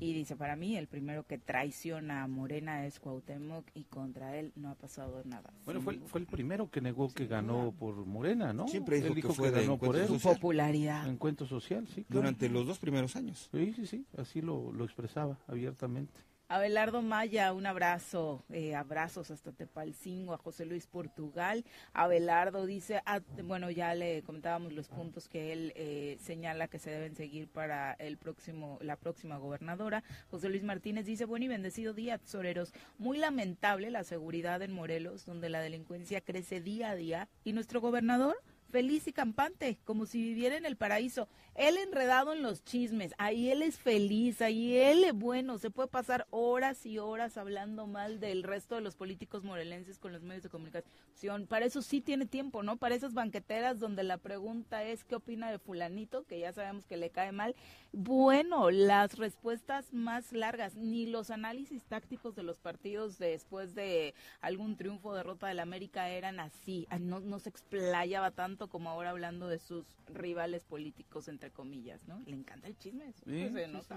Y dice, para mí el primero que traiciona a Morena es Cuauhtémoc y contra él no ha pasado nada. Bueno, fue, el- fue el primero que negó que ganó por Morena, ¿no? Siempre dijo Él que fue de ganó por él. Social. Popularidad. Encuentro social, sí. claro. Durante los dos primeros años. Sí, sí, sí, así lo, lo expresaba abiertamente. Abelardo Maya, un abrazo, eh, abrazos hasta Tepalcingo, a José Luis Portugal. Abelardo dice, ah, bueno, ya le comentábamos los puntos que él eh, señala que se deben seguir para el próximo, la próxima gobernadora. José Luis Martínez dice, buen y bendecido día, tesoreros. Muy lamentable la seguridad en Morelos, donde la delincuencia crece día a día y nuestro gobernador feliz y campante, como si viviera en el paraíso. Él enredado en los chismes, ahí él es feliz, ahí él es bueno, se puede pasar horas y horas hablando mal del resto de los políticos morelenses con los medios de comunicación. Para eso sí tiene tiempo, ¿no? Para esas banqueteras donde la pregunta es qué opina de fulanito, que ya sabemos que le cae mal. Bueno, las respuestas más largas, ni los análisis tácticos de los partidos después de algún triunfo o derrota del América eran así, no, no se explayaba tanto como ahora hablando de sus rivales políticos, entre comillas, ¿no? Le encanta el chisme. Sí, sí,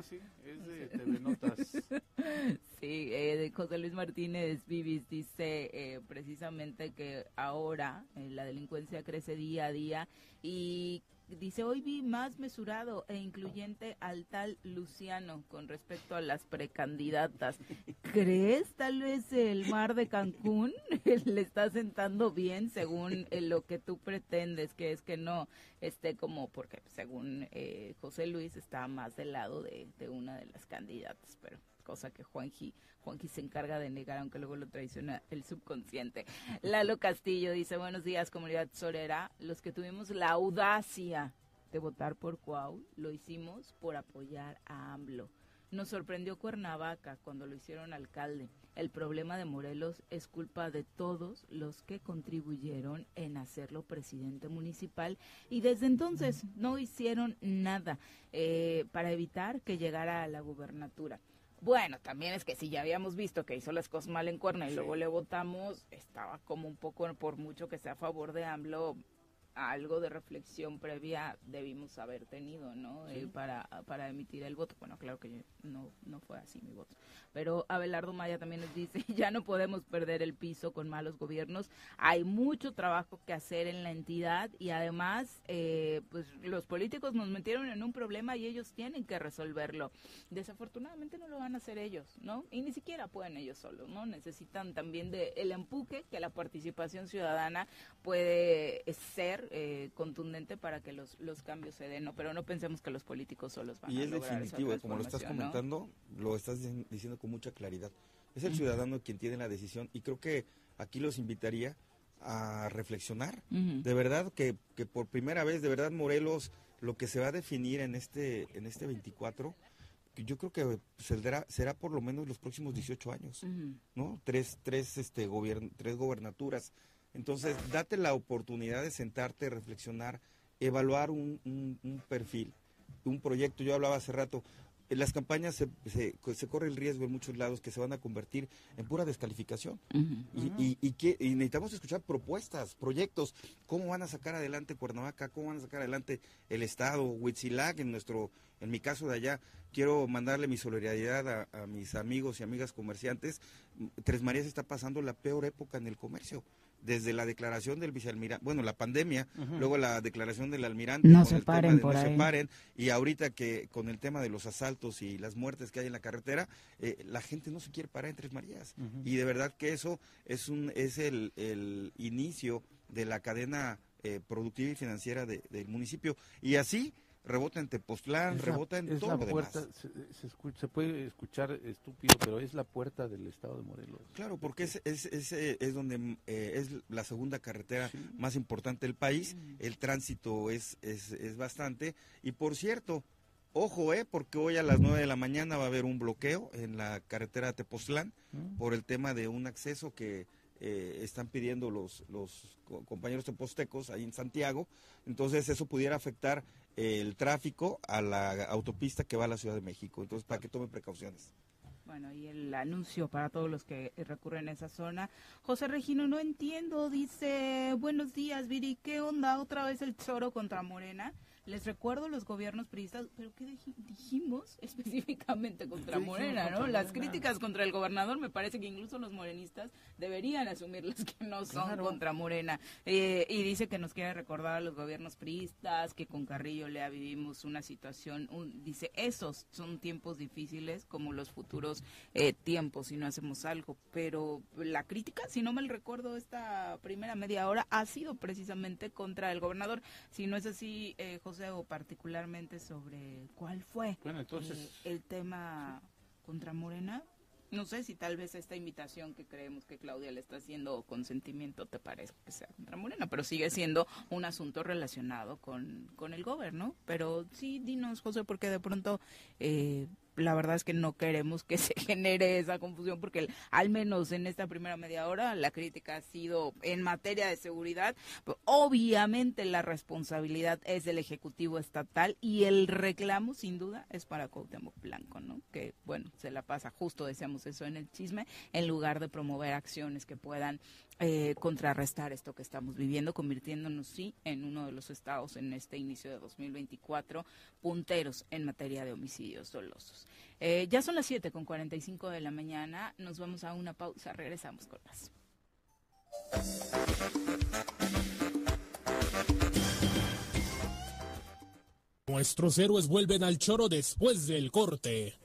sí, es de TV Notas. sí, eh, José Luis Martínez Vivis dice eh, precisamente que ahora eh, la delincuencia crece día a día y Dice, hoy vi más mesurado e incluyente al tal Luciano con respecto a las precandidatas. ¿Crees tal vez el mar de Cancún le está sentando bien según eh, lo que tú pretendes, que es que no esté como, porque según eh, José Luis está más del lado de, de una de las candidatas, pero cosa que Juanji, Juanji se encarga de negar, aunque luego lo traiciona el subconsciente. Lalo Castillo dice, buenos días, comunidad solera. Los que tuvimos la audacia de votar por Cuau, lo hicimos por apoyar a AMLO. Nos sorprendió Cuernavaca cuando lo hicieron alcalde. El problema de Morelos es culpa de todos los que contribuyeron en hacerlo presidente municipal y desde entonces no hicieron nada eh, para evitar que llegara a la gubernatura. Bueno, también es que si ya habíamos visto que hizo las cosas mal en Cuerna y luego le votamos, estaba como un poco, por mucho que sea a favor de AMLO, algo de reflexión previa debimos haber tenido, ¿no? Eh, para, para emitir el voto. Bueno, claro que no, no fue así mi voto. Pero Abelardo Maya también nos dice, ya no podemos perder el piso con malos gobiernos. Hay mucho trabajo que hacer en la entidad y además, eh, pues los políticos nos metieron en un problema y ellos tienen que resolverlo. Desafortunadamente no lo van a hacer ellos, ¿no? Y ni siquiera pueden ellos solos, ¿no? Necesitan también de el empuje que la participación ciudadana puede ser eh, contundente para que los, los cambios se den, ¿no? pero no pensemos que los políticos solos van y a es definitivo, como lo estás comentando, lo estás diciendo con mucha claridad. Es el ciudadano quien tiene la decisión y creo que aquí los invitaría a reflexionar. De verdad que, que, por primera vez, de verdad Morelos, lo que se va a definir en este, en este 24, yo creo que será, será por lo menos los próximos 18 años, ¿no? Tres, tres, este, tres gobernaturas entonces, date la oportunidad de sentarte, reflexionar, evaluar un, un, perfil, un proyecto. Yo hablaba hace rato, en las campañas se, se, corre el riesgo en muchos lados que se van a convertir en pura descalificación. y, y, que, necesitamos escuchar propuestas, proyectos, cómo van a sacar adelante Cuernavaca, cómo van a sacar adelante el Estado, Huitzilac, en, nuestro, en mi caso de allá. Quiero mandarle mi solidaridad a, a mis amigos y amigas comerciantes. Tres Marías está pasando la peor época en el comercio desde la declaración del vicealmirante, bueno, la pandemia, luego la declaración del almirante, no se paren por no se paren, y ahorita que con el tema de los asaltos y las muertes que hay en la carretera, eh, la gente no se quiere parar en Tres Marías. Y de verdad que eso es un es el, el inicio de la cadena eh, productiva y financiera del municipio. Y así rebota en Tepoztlán, rebota en todo la puerta, Se, escucha, se, puede escuchar estúpido, pero es la puerta del estado de Morelos. Claro, porque es, es, es, eh, es donde eh, es la segunda carretera más importante del país, el tránsito es, es, es bastante, y por cierto, Ojo, eh, porque hoy a las 9 de la mañana va a haber un bloqueo en la carretera de Tepoztlán por el tema de un acceso que eh, están pidiendo los, los compañeros tepostecos ahí en Santiago. Entonces eso pudiera afectar el tráfico a la autopista que va a la Ciudad de México. Entonces, para que tomen precauciones. Bueno, y el anuncio para todos los que recurren a esa zona. José Regino, no entiendo, dice, buenos días, Viri, ¿qué onda otra vez el choro contra Morena? Les recuerdo los gobiernos priistas, pero ¿qué dijimos específicamente contra Morena, no? Las críticas contra el gobernador me parece que incluso los morenistas deberían asumir las que no son contra Morena. Eh, y dice que nos quiere recordar a los gobiernos priistas, que con Carrillo Lea vivimos una situación, dice, esos son tiempos difíciles como los futuros eh, tiempos si no hacemos algo. Pero la crítica, si no me recuerdo, esta primera media hora ha sido precisamente contra el gobernador. Si no es así, eh, José, o particularmente sobre cuál fue el tema contra Morena, no sé si tal vez esta invitación que creemos que Claudia le está haciendo con sentimiento te parece que sea contra Morena, pero sigue siendo un asunto relacionado con, con el gobierno. Pero sí, dinos, José, porque de pronto eh, la verdad es que no queremos que se genere esa confusión porque al menos en esta primera media hora la crítica ha sido en materia de seguridad. Obviamente la responsabilidad es del Ejecutivo Estatal y el reclamo sin duda es para Cuauhtémoc Blanco, ¿no? Que bueno, se la pasa justo, decíamos eso en el chisme, en lugar de promover acciones que puedan eh, contrarrestar esto que estamos viviendo, convirtiéndonos sí en uno de los estados en este inicio de 2024 punteros en materia de homicidios dolosos. Eh, ya son las 7 con 45 de la mañana, nos vamos a una pausa, regresamos con más. Nuestros héroes vuelven al choro después del corte.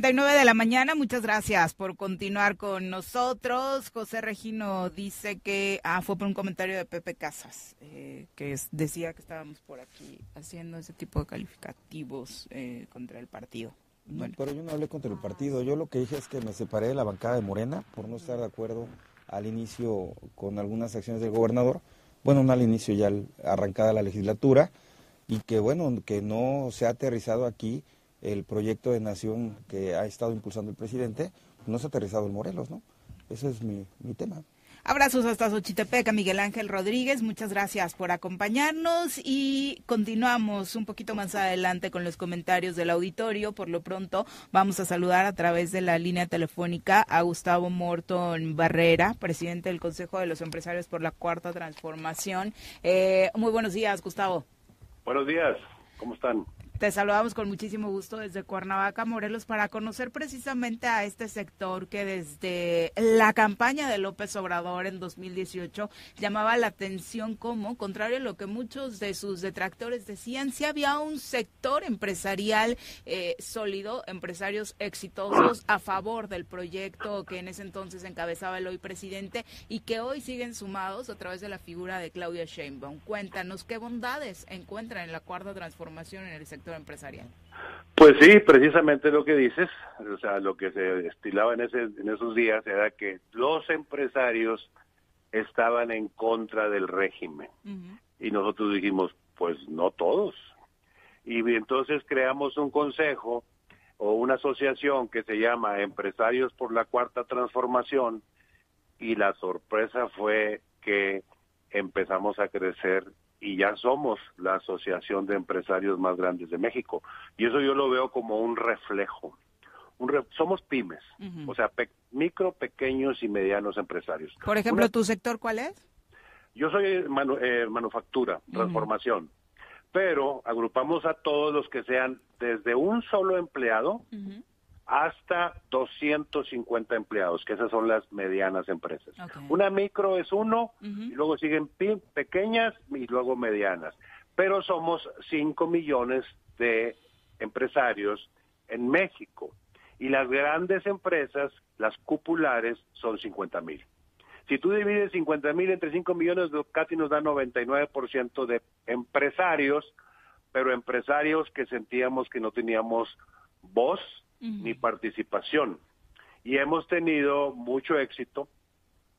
Con 49 de la mañana, muchas gracias por continuar con nosotros. José Regino dice que, ah, fue por un comentario de Pepe Casas, eh, que decía que estábamos por aquí haciendo ese tipo de calificativos eh, contra el partido. Bueno. pero yo no hablé contra el partido, yo lo que dije es que me separé de la bancada de Morena por no estar de acuerdo al inicio con algunas acciones del gobernador, bueno, no al inicio ya arrancada la legislatura, y que bueno, que no se ha aterrizado aquí el proyecto de nación que ha estado impulsando el presidente, no se ha aterrizado en Morelos, ¿no? Ese es mi, mi tema. Abrazos hasta Xochitepec Miguel Ángel Rodríguez. Muchas gracias por acompañarnos y continuamos un poquito más adelante con los comentarios del auditorio. Por lo pronto vamos a saludar a través de la línea telefónica a Gustavo Morton Barrera, presidente del Consejo de los Empresarios por la Cuarta Transformación. Eh, muy buenos días, Gustavo. Buenos días, ¿cómo están? Te saludamos con muchísimo gusto desde Cuernavaca, Morelos, para conocer precisamente a este sector que desde la campaña de López Obrador en 2018 llamaba la atención como, contrario a lo que muchos de sus detractores decían, si había un sector empresarial eh, sólido, empresarios exitosos a favor del proyecto que en ese entonces encabezaba el hoy presidente y que hoy siguen sumados a través de la figura de Claudia Sheinbaum. Cuéntanos qué bondades encuentran en la cuarta transformación en el sector empresarial. Pues sí, precisamente lo que dices, o sea, lo que se estilaba en, ese, en esos días era que los empresarios estaban en contra del régimen. Y nosotros dijimos, pues no todos. Y entonces creamos un consejo o una asociación que se llama Empresarios por la Cuarta Transformación y la sorpresa fue que empezamos a crecer y ya somos la asociación de empresarios más grandes de México. Y eso yo lo veo como un reflejo. Un somos pymes, o sea, micro, pequeños y medianos empresarios. Por ejemplo, ¿tu sector cuál es? Yo soy eh, manufactura, transformación, pero agrupamos a todos los que sean desde un solo empleado hasta 250 empleados, que esas son las medianas empresas. Una micro es uno, y luego siguen pequeñas y luego medianas. Pero somos 5 millones de empresarios en México. Y las grandes empresas, las cupulares, son 50 mil. Si tú divides 50 mil entre 5 millones, casi nos da 99% de empresarios, pero empresarios que sentíamos que no teníamos voz ni participación. Y hemos tenido mucho éxito,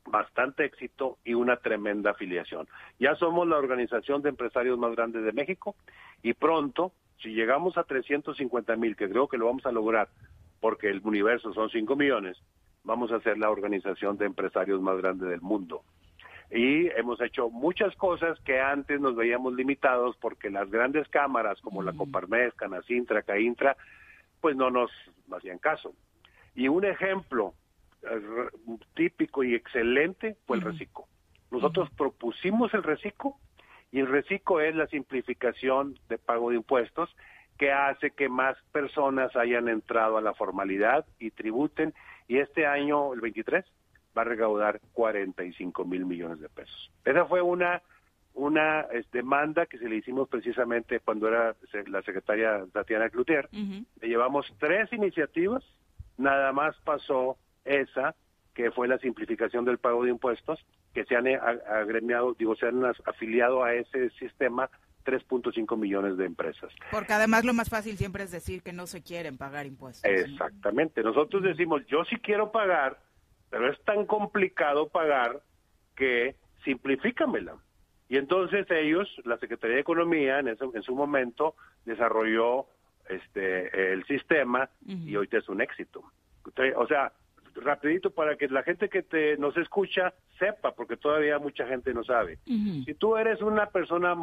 bastante éxito y una tremenda afiliación. Ya somos la organización de empresarios más grande de México y pronto, si llegamos a 350 mil, que creo que lo vamos a lograr, porque el universo son 5 millones, vamos a ser la organización de empresarios más grande del mundo. Y hemos hecho muchas cosas que antes nos veíamos limitados porque las grandes cámaras como la Coparmex, Canacintra, Caintra, pues no nos hacían caso. Y un ejemplo eh, típico y excelente fue el reciclo. Nosotros propusimos el reciclo y el reciclo es la simplificación de pago de impuestos que hace que más personas hayan entrado a la formalidad y tributen y este año, el 23, va a recaudar 45 mil millones de pesos. Esa fue una una demanda que se le hicimos precisamente cuando era la secretaria Tatiana Cloutier. Le llevamos tres iniciativas, nada más pasó esa, que fue la simplificación del pago de impuestos, que se han agremiado, digo, se han afiliado a ese sistema 3.5 millones de empresas. Porque además lo más fácil siempre es decir que no se quieren pagar impuestos. Exactamente. Nosotros decimos, yo sí quiero pagar, pero es tan complicado pagar que simplifícamela. Y entonces ellos, la Secretaría de Economía, en, en su momento desarrolló este el sistema y hoy es un éxito. O sea, rapidito para que la gente que te nos escucha sepa, porque todavía mucha gente no sabe. Si tú eres una persona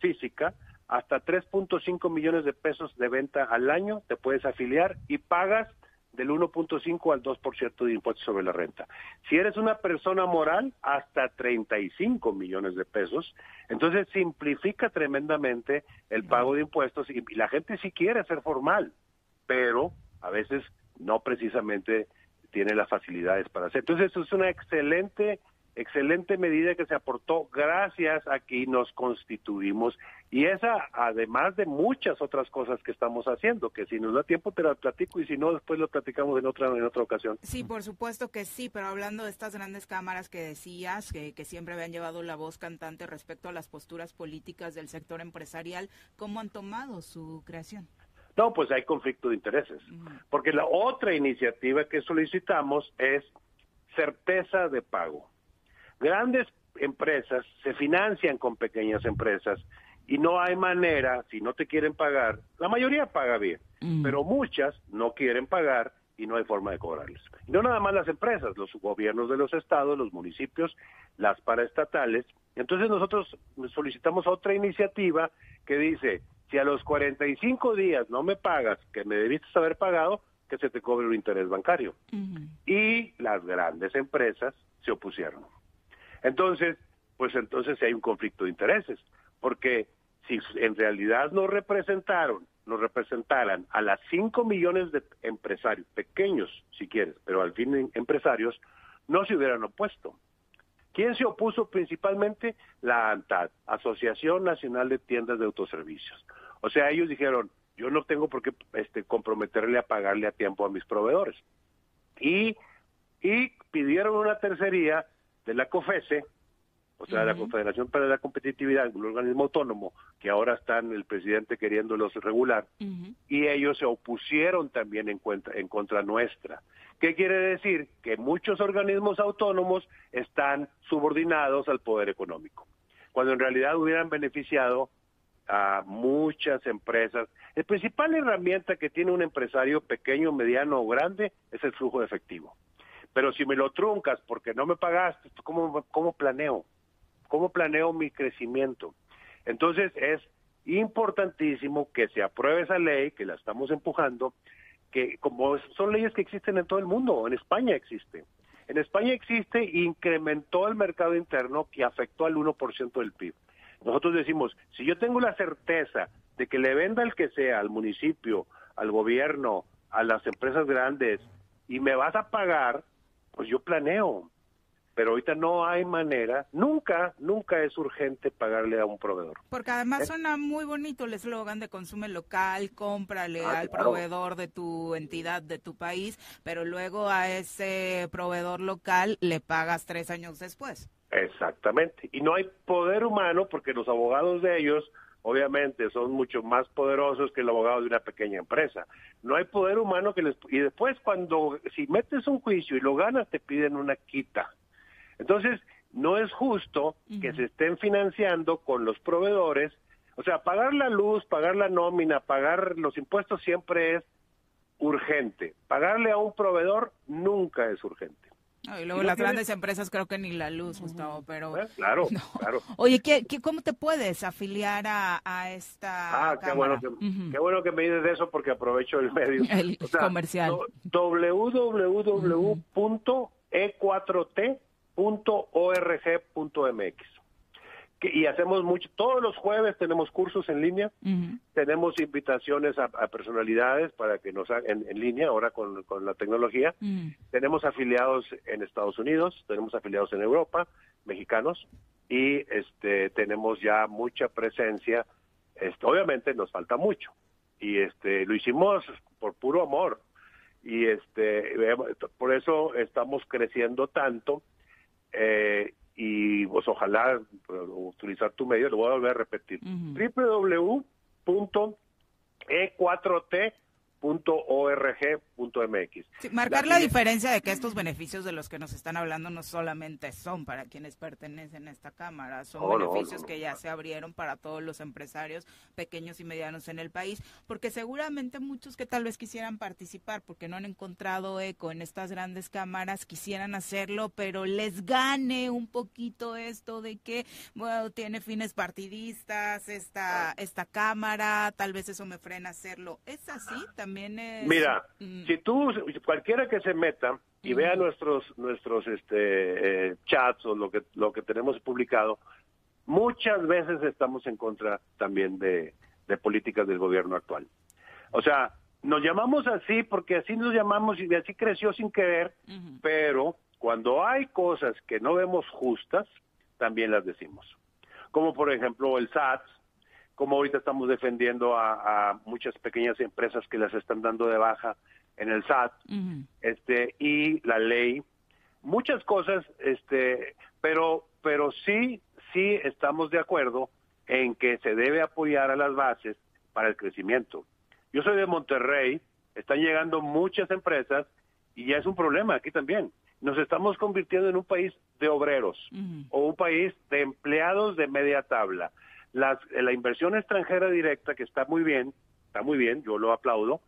física, hasta 3.5 millones de pesos de venta al año te puedes afiliar y pagas del 1.5 al 2% de impuestos sobre la renta. Si eres una persona moral, hasta 35 millones de pesos. Entonces simplifica tremendamente el pago de impuestos y, la gente sí quiere ser formal, pero a veces no precisamente tiene las facilidades para hacer. Entonces, eso es una excelente, excelente medida que se aportó gracias a que nos constituimos y esa, además de muchas otras cosas que estamos haciendo, que si nos da tiempo te las platico y si no, después lo platicamos en otra, en otra ocasión. Sí, por supuesto que sí, pero hablando de estas grandes cámaras que decías, que, que siempre habían llevado la voz cantante respecto a las posturas políticas del sector empresarial, ¿cómo han tomado su creación? No, pues hay conflicto de intereses. Porque la otra iniciativa que solicitamos es certeza de pago. Grandes empresas se financian con pequeñas empresas y no hay manera, si no te quieren pagar, la mayoría paga bien, pero muchas no quieren pagar y no hay forma de cobrarles. Y no nada más las empresas, los gobiernos de los estados, los municipios, las paraestatales. Entonces nosotros solicitamos otra iniciativa que dice, si a los 45 días no me pagas, que me debiste haber pagado, que se te cobre un interés bancario. Y las grandes empresas se opusieron. Entonces, pues entonces hay un conflicto de intereses, porque si en realidad nos representaron, nos representaran a las 5 millones de empresarios, pequeños si quieres, pero al fin empresarios, no se hubieran opuesto. ¿Quién se opuso principalmente? La ANTAD, Asociación Nacional de Tiendas de Autoservicios. O sea, ellos dijeron, yo no tengo por qué este, comprometerle a pagarle a tiempo a mis proveedores. Y, y pidieron una tercería de la COFESE, o sea, la Confederación para la Competitividad, un organismo autónomo, que ahora están el presidente queriéndolos regular, y ellos se opusieron también en, cuenta, en contra nuestra. ¿Qué quiere decir? Que muchos organismos autónomos están subordinados al poder económico, cuando en realidad hubieran beneficiado a muchas empresas. La principal herramienta que tiene un empresario pequeño, mediano o grande es el flujo de efectivo. Pero si me lo truncas porque no me pagaste, ¿cómo, cómo planeo? ¿Cómo planeo mi crecimiento? Entonces es importantísimo que se apruebe esa ley, que la estamos empujando, que como son leyes que existen en todo el mundo, en España existe. En España existe incrementó el mercado interno que afectó al 1% del PIB. Nosotros decimos, si yo tengo la certeza de que le venda el que sea al municipio, al gobierno, a las empresas grandes y me vas a pagar, pues yo planeo. pero ahorita no hay manera, nunca, nunca es urgente pagarle a un proveedor. Porque además suena muy bonito el eslogan de consume local, cómprale ah, al proveedor de tu entidad, de tu país, pero luego a ese proveedor local le pagas tres años después. Exactamente. Y no hay poder humano porque los abogados de ellos obviamente son mucho más poderosos que el abogado de una pequeña empresa. No hay poder humano que les... Y después cuando, si metes un juicio y lo ganas, te piden una quita. Entonces, no es justo que se estén financiando con los proveedores. O sea, pagar la luz, pagar la nómina, pagar los impuestos siempre es urgente. Pagarle a un proveedor nunca es urgente. Y luego las grandes empresas creo que ni la luz, Gustavo, pero... Eh, claro, claro. Oye, ¿qué, cómo te puedes afiliar a, esta Ah, qué bueno, que, qué bueno que me dices de eso porque aprovecho el medio. El comercial. www.e4t .org.mx. Y hacemos mucho, todos los jueves tenemos cursos en línea, tenemos invitaciones a, personalidades para que nos hagan en, línea, ahora con, la tecnología. Tenemos afiliados en Estados Unidos, tenemos afiliados en Europa, mexicanos, y este tenemos ya mucha presencia. Este, obviamente nos falta mucho, y este lo hicimos por puro amor, y este por eso estamos creciendo tanto eh, y pues ojalá utilizar tu medio, lo voy a volver a repetir. www.e4t .org.mx. marcar la diferencia de que estos beneficios de los que nos están hablando no solamente son para quienes pertenecen a esta Cámara, son beneficios que ya se abrieron para todos los empresarios pequeños y medianos en el país, porque seguramente muchos que tal vez quisieran participar porque no han encontrado eco en estas grandes cámaras quisieran hacerlo, pero les gane un poquito esto de que bueno, tiene fines partidistas esta esta Cámara, tal vez eso me frena hacerlo. ¿Es así? También Mira, mm. si tú, cualquiera que se meta y vea nuestros nuestros este eh, chats o lo que lo que tenemos publicado, muchas veces estamos en contra también de, políticas del gobierno actual. O sea, nos llamamos así porque así nos llamamos y así creció sin querer, pero cuando hay cosas que no vemos justas, también las decimos. Como por ejemplo el SAT, como ahorita estamos defendiendo a, muchas pequeñas empresas que las están dando de baja en el SAT, este y la ley, muchas cosas, este, pero pero sí sí estamos de acuerdo en que se debe apoyar a las bases para el crecimiento. Yo soy de Monterrey, están llegando muchas empresas y ya es un problema aquí también. Nos estamos convirtiendo en un país de obreros o un país de empleados de media tabla eh, la inversión extranjera directa, que está muy bien, está muy bien, yo lo aplaudo,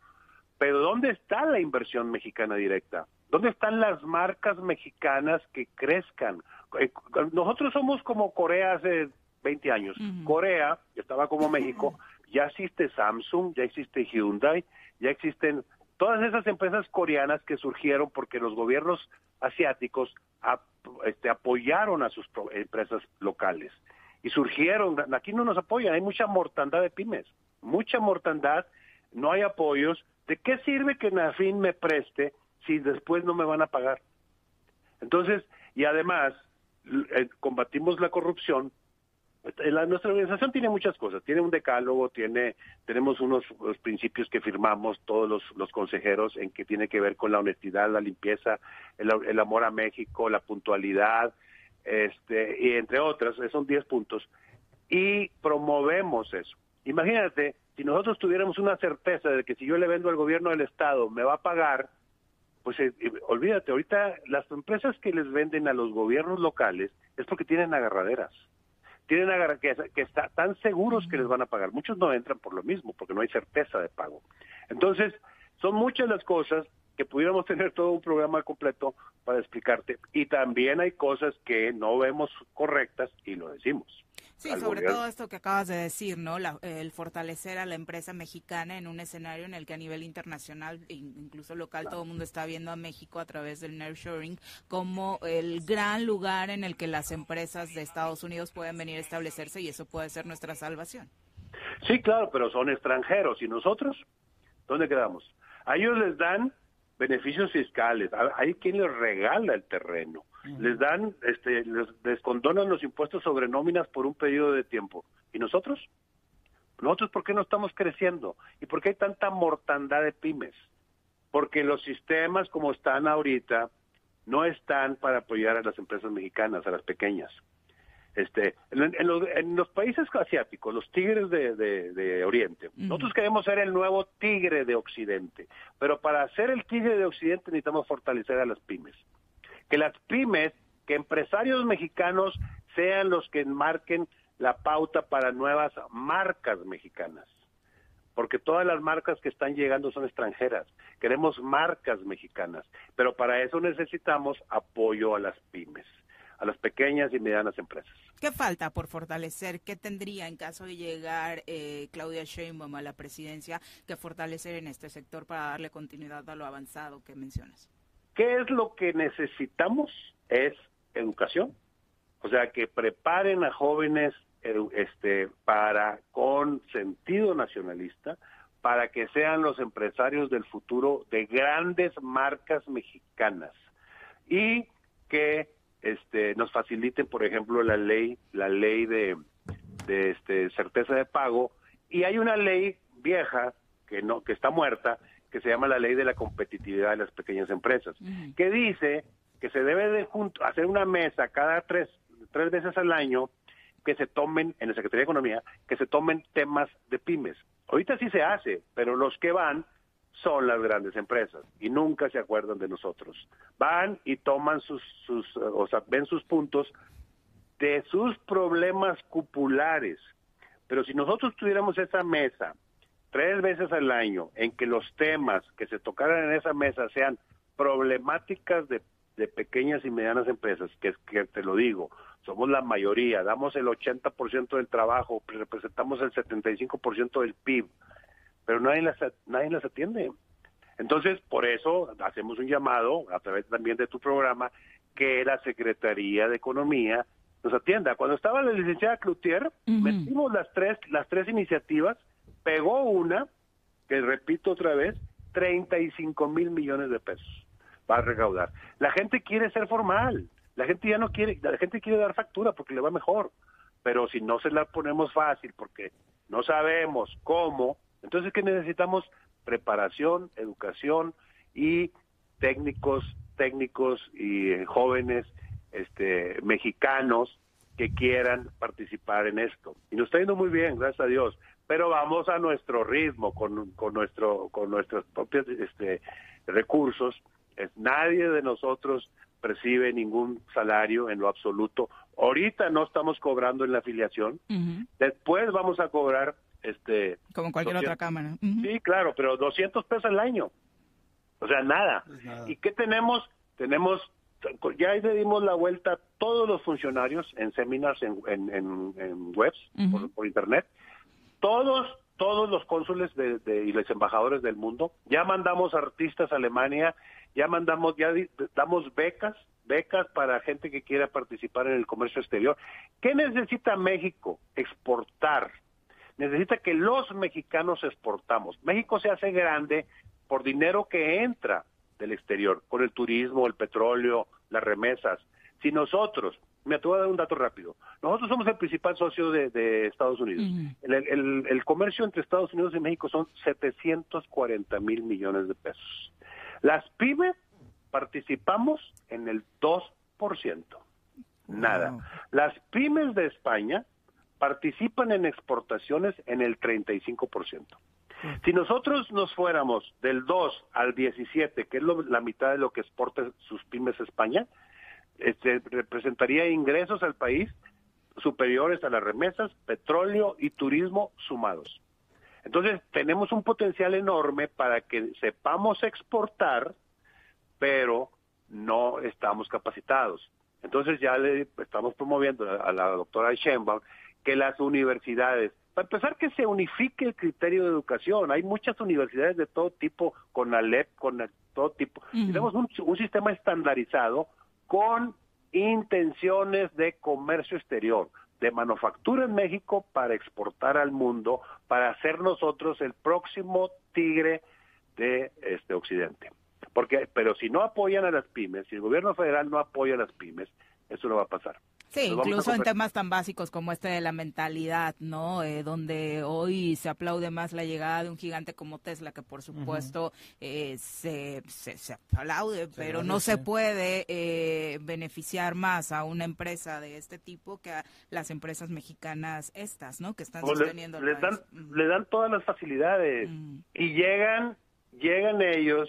pero ¿dónde está la inversión mexicana directa? ¿Dónde están las marcas mexicanas que crezcan? Eh, nosotros somos como Corea hace 20 años. Corea, estaba como México, ya existe Samsung, ya existe Hyundai, ya existen todas esas empresas coreanas que surgieron porque los gobiernos asiáticos este, apoyaron a sus empresas locales y surgieron, aquí no nos apoyan, hay mucha mortandad de pymes, mucha mortandad, no hay apoyos. ¿De qué sirve que Nafin me preste si después no me van a pagar? Entonces, y además, eh, combatimos la corrupción. La, nuestra organización tiene muchas cosas, tiene un decálogo, tiene, tenemos unos, principios que firmamos todos los, los, consejeros en que tiene que ver con la honestidad, la limpieza, el amor a México, la puntualidad, este, y entre otras, son 10 puntos, y promovemos eso. Imagínate, si nosotros tuviéramos una certeza de que si yo le vendo al gobierno del Estado me va a pagar, pues eh, eh, olvídate, ahorita las empresas que les venden a los gobiernos locales es porque tienen agarraderas. Tienen agar que, que están tan seguros que les van a pagar. Muchos no entran por lo mismo, porque no hay certeza de pago. Entonces, son muchas las cosas que pudiéramos tener todo un programa completo para explicarte. Y también hay cosas que no vemos correctas y lo decimos. Sí, sobre todo esto que acabas de decir, ¿no? el fortalecer a la empresa mexicana en un escenario en el que a nivel internacional, e incluso local, todo el mundo está viendo a México a través del nearshoring como el gran lugar en el que las empresas de Estados Unidos pueden venir a establecerse y eso puede ser nuestra salvación. Sí, claro, pero son extranjeros. ¿Y nosotros? ¿Dónde quedamos? A ellos les dan beneficios fiscales. Hay quien les regala el terreno. les dan, este, les descondonan los impuestos sobre nóminas por un periodo de tiempo. ¿Y nosotros? Nosotros, ¿por qué no estamos creciendo? ¿Y por qué hay tanta mortandad de pymes? Porque los sistemas como están ahorita no están para apoyar a las empresas mexicanas, a las pequeñas. Este, en, los, países asiáticos, los tigres de, Oriente, nosotros queremos ser el nuevo tigre de Occidente, pero para ser el tigre de Occidente necesitamos fortalecer a las pymes. Que las pymes, que empresarios mexicanos sean los que marquen la pauta para nuevas marcas mexicanas. Porque todas las marcas que están llegando son extranjeras. Queremos marcas mexicanas. Pero para eso necesitamos apoyo a las pymes, a las pequeñas y medianas empresas. ¿Qué falta por fortalecer? ¿Qué tendría en caso de llegar eh, Claudia Sheinbaum a la presidencia que fortalecer en este sector para darle continuidad a lo avanzado que mencionas? ¿Qué es lo que necesitamos? Es educación. O sea, que preparen a jóvenes este, para con sentido nacionalista, para que sean los empresarios del futuro de grandes marcas mexicanas y que este, nos faciliten, por ejemplo, la ley, la ley de, de este, certeza de pago y hay una ley vieja que no que está muerta que se llama la ley de la competitividad de las pequeñas empresas, que dice que se debe de hacer una mesa cada tres, tres veces al año que se tomen, en la Secretaría de Economía, que se tomen temas de pymes. Ahorita sí se hace, pero los que van son las grandes empresas y nunca se acuerdan de nosotros. Van y toman sus, sus o sea, ven sus puntos de sus problemas cupulares. Pero si nosotros tuviéramos esa mesa tres veces al año en que los temas que se tocaran en esa mesa sean problemáticas de, de pequeñas y medianas empresas, que, que te lo digo, somos la mayoría, damos el 80% del trabajo, representamos el 75% del PIB, pero nadie las, nadie las atiende. Entonces, por eso hacemos un llamado, a través también de tu programa, que la Secretaría de Economía nos atienda. Cuando estaba la licenciada Cloutier, metimos las tres, las tres iniciativas, pegó una, que repito otra vez, 35 mil millones de pesos va a recaudar. La gente quiere ser formal, la gente ya no quiere, la gente quiere dar factura porque le va mejor, pero si no se la ponemos fácil porque no sabemos cómo, entonces que necesitamos preparación, educación y técnicos, técnicos y eh, jóvenes este mexicanos que quieran participar en esto. Y nos está yendo muy bien, gracias a Dios, pero vamos a nuestro ritmo con, con nuestro con nuestros propios este recursos. Es, nadie de nosotros percibe ningún salario en lo absoluto. Ahorita no estamos cobrando en la afiliación. Después vamos a cobrar este como cualquier otra cámara. Sí, claro, pero 200 pesos al año. O sea, nada. ¿Y qué tenemos? Tenemos ya le dimos la vuelta a todos los funcionarios en seminars en, en, webs por, internet. Todos todos los cónsules de, y los embajadores del mundo. Ya mandamos artistas a Alemania, ya mandamos, ya damos becas, becas para gente que quiera participar en el comercio exterior. ¿Qué necesita México? Exportar. Necesita que los mexicanos exportamos. México se hace grande por dinero que entra del exterior, con el turismo, el petróleo, las remesas. Si nosotros, me te voy a dar un dato rápido, nosotros somos el principal socio de, Estados Unidos. el, el comercio entre Estados Unidos y México son 740 mil millones de pesos. Las pymes participamos en el 2%. Nada. Las pymes de España participan en exportaciones en el 35%. Si nosotros nos fuéramos del 2 al 17, que es la mitad de lo que exporta sus pymes a España, este, representaría ingresos al país superiores a las remesas, petróleo y turismo sumados. Entonces, tenemos un potencial enorme para que sepamos exportar, pero no estamos capacitados. Entonces, ya le estamos promoviendo a la doctora Sheinbaum que las universidades, para empezar, que se unifique el criterio de educación. Hay muchas universidades de todo tipo, con ALEP, con todo tipo. Tenemos un, un sistema estandarizado con intenciones de comercio exterior de manufactura en México para exportar al mundo, para ser nosotros el próximo tigre de este occidente. Porque, pero si no apoyan a las pymes, si el gobierno federal no apoya a las pymes, eso no va a pasar. Sí, incluso en temas tan básicos como este de la mentalidad, ¿no? Eh, donde hoy se aplaude más la llegada de un gigante como Tesla, que por supuesto eh, se, se, aplaude, pero no se puede eh, beneficiar más a una empresa de este tipo que a las empresas mexicanas estas, ¿no? Que están sosteniendo. Le, les, dan, le dan todas las facilidades mm. y llegan, llegan ellos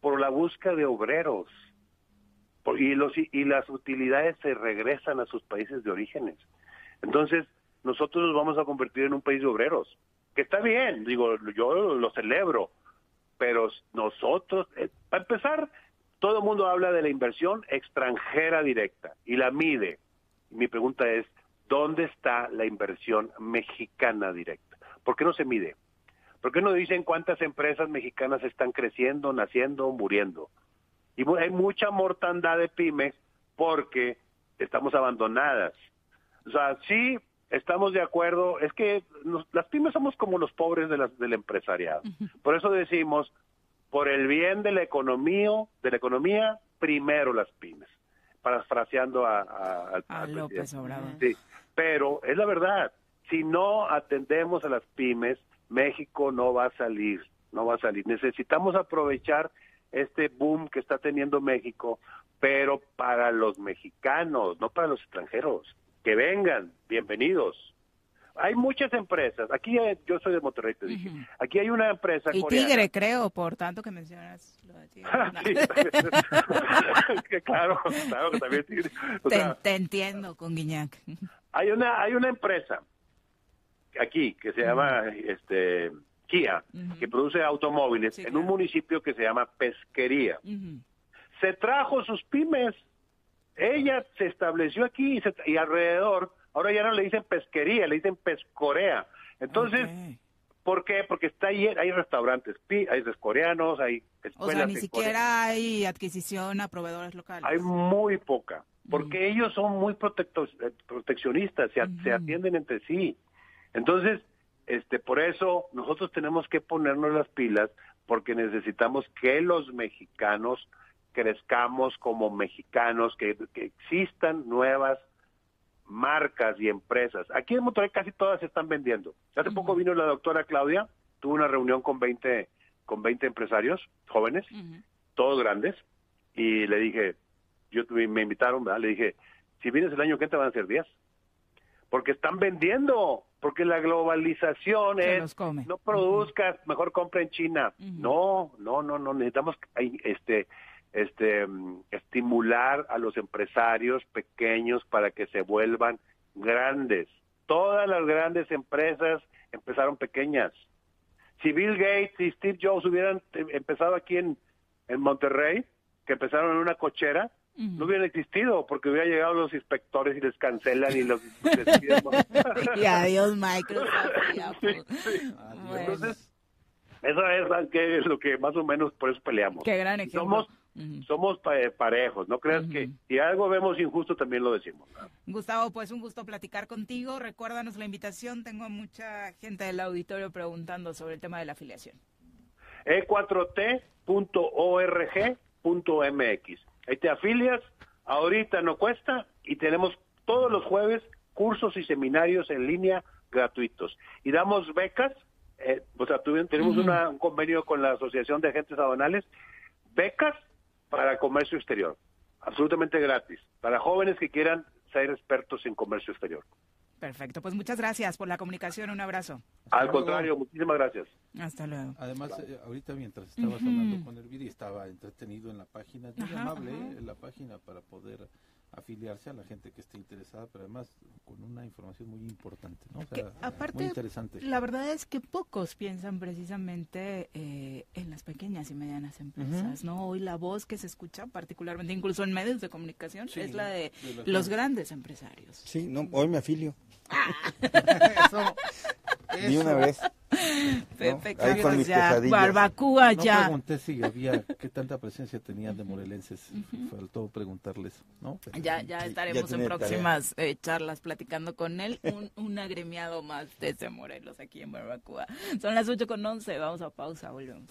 por la búsqueda de obreros y, los, y las utilidades se regresan a sus países de orígenes. Entonces, nosotros nos vamos a convertir en un país de obreros, que está bien, digo, yo lo celebro, pero nosotros, eh, para empezar, todo el mundo habla de la inversión extranjera directa y la mide. Mi pregunta es, ¿dónde está la inversión mexicana directa? ¿Por qué no se mide? ¿Por qué no dicen cuántas empresas mexicanas están creciendo, naciendo, muriendo? Y hay mucha mortandad de pymes porque estamos abandonadas. O sea, sí estamos de acuerdo, es que las pymes somos como los pobres de del empresariado. Por eso decimos, por el bien de la economía, de la economía, primero las pymes. Parafraseando a, a, a, López Obrador. Sí, pero es la verdad, si no atendemos a las pymes, México no va a salir, no va a salir. Necesitamos aprovechar este boom que está teniendo México, pero para los mexicanos, no para los extranjeros. Que vengan, bienvenidos. Hay muchas empresas. Aquí yo soy de Monterrey, te dije. Aquí hay una empresa y Tigre, creo, por tanto que mencionas lo de Tigre. claro, claro que también Tigre. te, entiendo con Guiñac. Hay una, hay una empresa aquí que se llama este Kia, que produce automóviles, en un municipio que se llama Pesquería. Se trajo sus pymes. Ella se estableció aquí y, alrededor, ahora ya no le dicen pesquería, le dicen pescorea. Entonces, ¿por qué? Porque está ahí, hay restaurantes, hay coreanos, hay escuelas. O sea, ni siquiera hay adquisición a proveedores locales. Hay muy poca, porque ellos son muy eh, proteccionistas, se, se atienden entre sí. Entonces, este, por eso nosotros tenemos que ponernos las pilas porque necesitamos que los mexicanos crezcamos como mexicanos, que, existan nuevas marcas y empresas. Aquí en Monterrey casi todas se están vendiendo. Hace poco vino la doctora Claudia, tuvo una reunión con 20, con 20 empresarios jóvenes, todos grandes, y le dije, yo me invitaron, le dije, si vienes el año que te van a ser 10 porque están vendiendo, porque la globalización es no produzcas, mejor compra en China. No, no, no, no necesitamos este este estimular a los empresarios pequeños para que se vuelvan grandes. Todas las grandes empresas empezaron pequeñas. Si Bill Gates y Steve Jobs hubieran empezado aquí en, en Monterrey, que empezaron en una cochera, no hubiera existido porque hubiera llegado los inspectores y les cancelan y los y adiós Microsoft entonces eso es, lo que más o menos por eso peleamos. Qué gran ejemplo. Somos somos parejos no creas que si algo vemos injusto también lo decimos. Gustavo pues un gusto platicar contigo. Recuérdanos la invitación. Tengo mucha gente del auditorio preguntando sobre el tema de la afiliación e4t.org.mx Ahí te afilias, ahorita no cuesta y tenemos todos los jueves cursos y seminarios en línea gratuitos. Y damos becas, eh, o sea, tenemos un convenio con la Asociación de Agentes Aduanales, becas para comercio exterior, absolutamente gratis, para jóvenes que quieran ser expertos en comercio exterior. Perfecto, pues muchas gracias por la comunicación, un abrazo. Al contrario, muchísimas gracias. Hasta luego. Además, eh, ahorita mientras estabas hablando con Elvira, estaba entretenido en la página, muy amable en la página para poder afiliarse a la gente que esté interesada, pero además con una información muy importante, ¿no? aparte, muy interesante. La verdad es que pocos piensan precisamente eh, en las pequeñas y medianas empresas, ¿no? Hoy la voz que se escucha, particularmente incluso en medios de comunicación, es la de, los grandes empresarios. Sí, no, hoy me afilio. eso, Ni una vez. Pepe ya, barbacoa ya. No pregunté si había, qué tanta presencia tenían de morelenses, faltó preguntarles, ¿no? ya, ya estaremos en próximas eh, charlas platicando con él, un, un agremiado más desde Morelos aquí en Barbacoa. Son las 8 con 11, vamos a pausa, volvemos.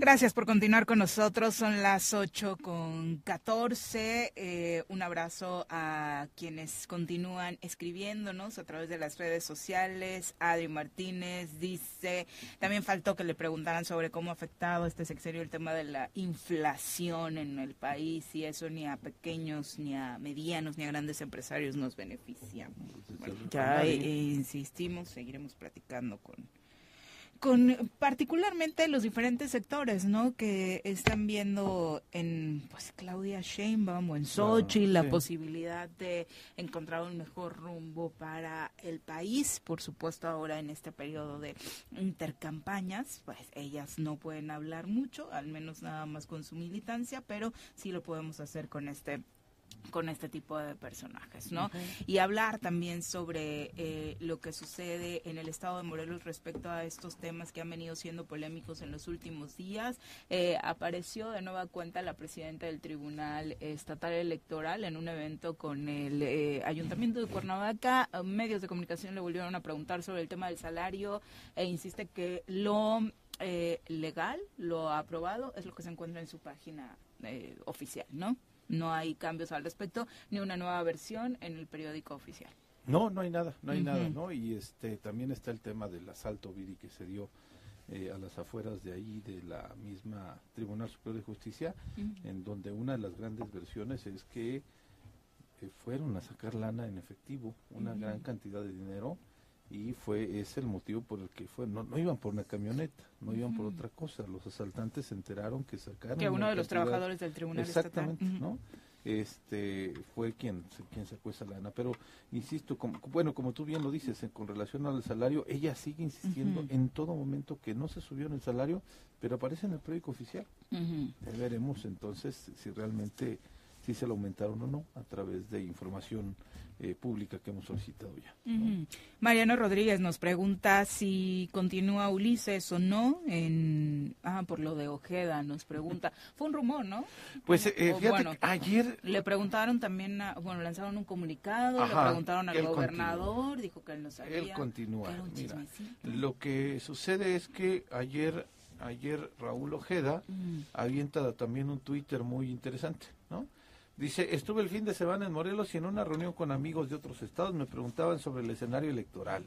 Gracias por continuar con nosotros. Son las 8 con 14. Eh, un abrazo a quienes continúan escribiéndonos a través de las redes sociales. Adri Martínez dice, también faltó que le preguntaran sobre cómo ha afectado este sexenio el tema de la inflación en el país y eso ni a pequeños, ni a medianos, ni a grandes empresarios nos beneficia. Bueno, ya eh, insistimos, seguiremos platicando con con particularmente los diferentes sectores, ¿no? Que están viendo en, pues, Claudia Sheinbaum o en Sochi la posibilidad de encontrar un mejor rumbo para el país. Por supuesto, ahora en este periodo de intercampañas, pues ellas no pueden hablar mucho, al menos nada más con su militancia, pero sí lo podemos hacer con este con este tipo de personajes, ¿no? Y hablar también sobre eh, lo que sucede en el estado de Morelos respecto a estos temas que han venido siendo polémicos en los últimos días. Eh, apareció de nueva cuenta la presidenta del Tribunal Estatal Electoral en un evento con el eh, Ayuntamiento de Cuernavaca. Medios de comunicación le volvieron a preguntar sobre el tema del salario e insiste que lo legal, lo aprobado, es lo que se encuentra en su página oficial, ¿no? no hay cambios al respecto, ni una nueva versión en el periódico oficial. No, no hay nada, no hay nada, ¿no? Y este también está el tema del asalto, Viri, que se dio eh, a las afueras de ahí, de la misma Tribunal Superior de Justicia, en donde una de las grandes versiones es que eh, fueron a sacar lana en efectivo, una gran cantidad de dinero, y fue ese el motivo por el que fue no, no iban por una camioneta no iban por otra cosa los asaltantes se enteraron que sacaron que uno de los trabajadores del tribunal exactamente no este fue quien quien sacó esa lana pero insisto como, bueno como tú bien lo dices con relación al salario ella sigue insistiendo en todo momento que no se subió en el salario pero aparece en el periódico oficial. Veremos entonces si realmente si se lo aumentaron o no a través de información eh, pública que hemos solicitado ya. Mariano Rodríguez nos pregunta si continúa Ulises o no en ah por lo de Ojeda nos pregunta. Fue un rumor no pues eh, fíjate ayer le preguntaron también bueno lanzaron un comunicado le preguntaron al gobernador dijo que él no sabía él continúa Mira, lo que sucede es que ayer ayer Raúl Ojeda avienta también un Twitter muy interesante no Dice, estuve el fin de semana en Morelos y en una reunión con amigos de otros estados me preguntaban sobre el escenario electoral.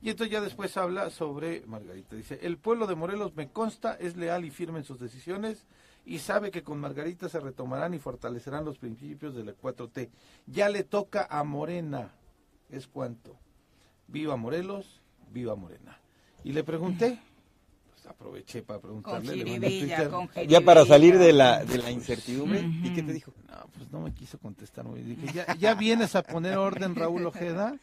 Y entonces ya después habla sobre Margarita. Dice, el pueblo de Morelos me consta, es leal y firme en sus decisiones y sabe que con Margarita se retomarán y fortalecerán los principios de la 4T. Ya le toca a Morena. Es cuanto. Viva Morelos, viva Morena. Y le pregunté, aproveché para preguntarle. ya para salir de la, de la incertidumbre. ¿Y qué te dijo? No, pues no me quiso contestar. Dije, ya, ya vienes a poner orden, Raúl Ojeda.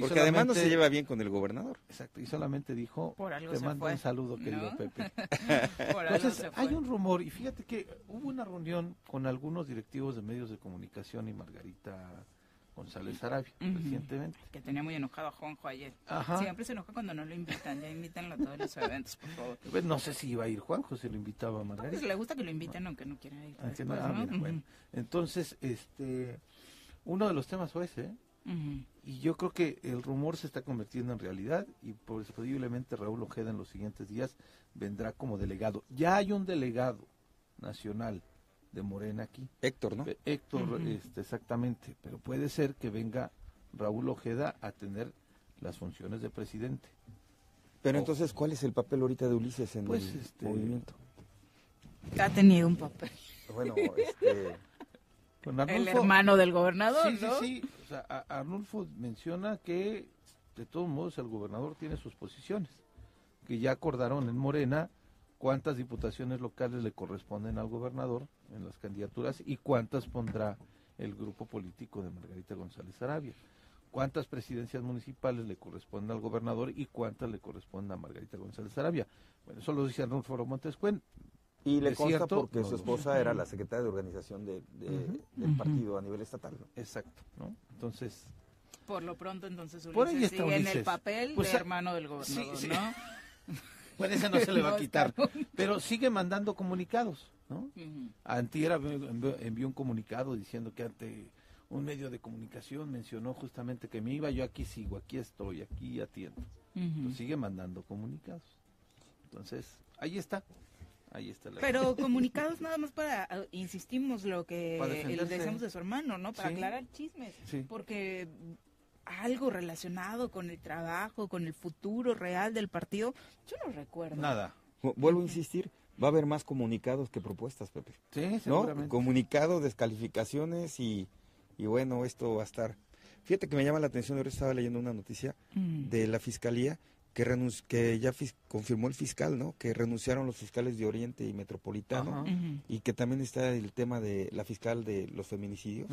Porque además no se lleva bien con el gobernador. Exacto, y solamente dijo, te mando un saludo, querido Pepe. Entonces, hay un rumor, y fíjate que hubo una reunión con algunos directivos de medios de comunicación y Margarita González Arabia, recientemente. Que tenía muy enojado a Juanjo ayer. Siempre se enoja cuando no lo invitan, ya invítanlo a todos los eventos, por favor. Pues no sé si iba a ir Juanjo, si lo invitaba a Margarita. Pues le gusta que lo inviten aunque no quiera ir. Ah, bueno. Entonces, este, uno de los temas fue ese, ¿eh? Y yo creo que el rumor se está convirtiendo en realidad y posiblemente Raúl Ojeda en los siguientes días vendrá como delegado. Ya hay un delegado nacional de Morena aquí. Héctor, ¿no? Héctor, este, exactamente, pero puede ser que venga Raúl Ojeda a tener las funciones de presidente. Pero entonces, ¿cuál es el papel ahorita de Ulises en pues, el este, movimiento? Ha tenido un papel. Bueno, este... el hermano del gobernador, sí, Sí, sí, o sea, Arnulfo menciona que de todos modos el gobernador tiene sus posiciones, que ya acordaron en Morena cuántas diputaciones locales le corresponden al gobernador en las candidaturas y cuántas pondrá el grupo político de Margarita González Arabia. Cuántas presidencias municipales le corresponden al gobernador y cuántas le corresponden a Margarita González Arabia. Bueno, eso lo dice Arnulfo Montescuen. Y le consta porque su esposa era la secretaria de organización de, del partido a nivel estatal. Exacto, ¿no? Entonces... Por lo pronto, entonces, Ulises sigue en el papel pues, de hermano del gobernador, ¿no? Bueno, ese no se le va a quitar. Pero sigue mandando comunicados, ¿no? Antiera envió un comunicado diciendo que ante un medio de comunicación mencionó justamente que me iba, yo aquí sigo, aquí estoy, aquí atiendo. sigue mandando comunicados. Entonces, ahí está. Ahí está la Pero comunicados nada más para, ah, insistimos, lo que le decimos de su hermano, ¿no? Para aclarar chismes. Porque algo relacionado con el trabajo, con el futuro real del partido, yo no recuerdo. Nada. Vuelvo a insistir, va a haber más comunicados que propuestas, Pepe. Sí, seguramente. ¿No? Comunicados, descalificaciones y, y, bueno, esto va a estar... Fíjate que me llama la atención, ahora estaba leyendo una noticia mm. de la Fiscalía que, que ya confirmó el fiscal, ¿no? Que renunciaron los fiscales de Oriente y Metropolitano y que también está el tema de la fiscal de los feminicidios.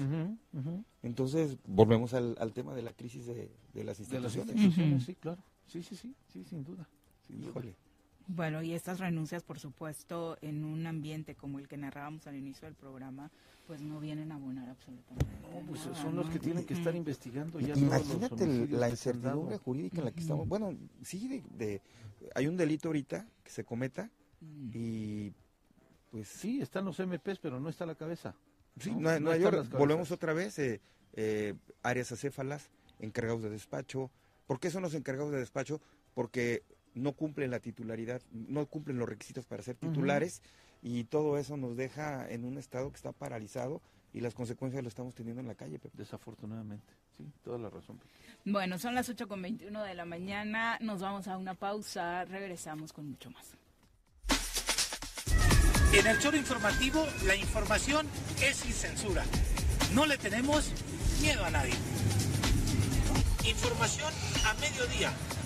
Entonces, volvemos al, tema de la crisis de, las instituciones. sí, claro. Sí, sí, sí, sí, sin duda. Híjole. Bueno, y estas renuncias, por supuesto, en un ambiente como el que narrábamos al inicio del programa, pues no vienen a abonar absolutamente. No, pues son los que tienen que estar investigando ya. Imagínate la incertidumbre jurídica en la que estamos. Bueno, sí, de, hay un delito ahorita que se cometa mm. y pues... Sí, están los MPs, pero no está la cabeza. Sí, no, volvemos otra vez, eh, eh, áreas acéfalas, encargados de despacho. ¿Por qué son los encargados de despacho? Porque no cumplen la titularidad, no cumplen los requisitos para ser titulares y todo eso nos deja en un estado que está paralizado y las consecuencias lo estamos teniendo en la calle, Desafortunadamente, sí, toda la razón. Bueno, son las 8.21 de la mañana, nos vamos a una pausa, regresamos con mucho más. En el choro informativo, la información es sin censura. No le tenemos miedo a nadie. Información a mediodía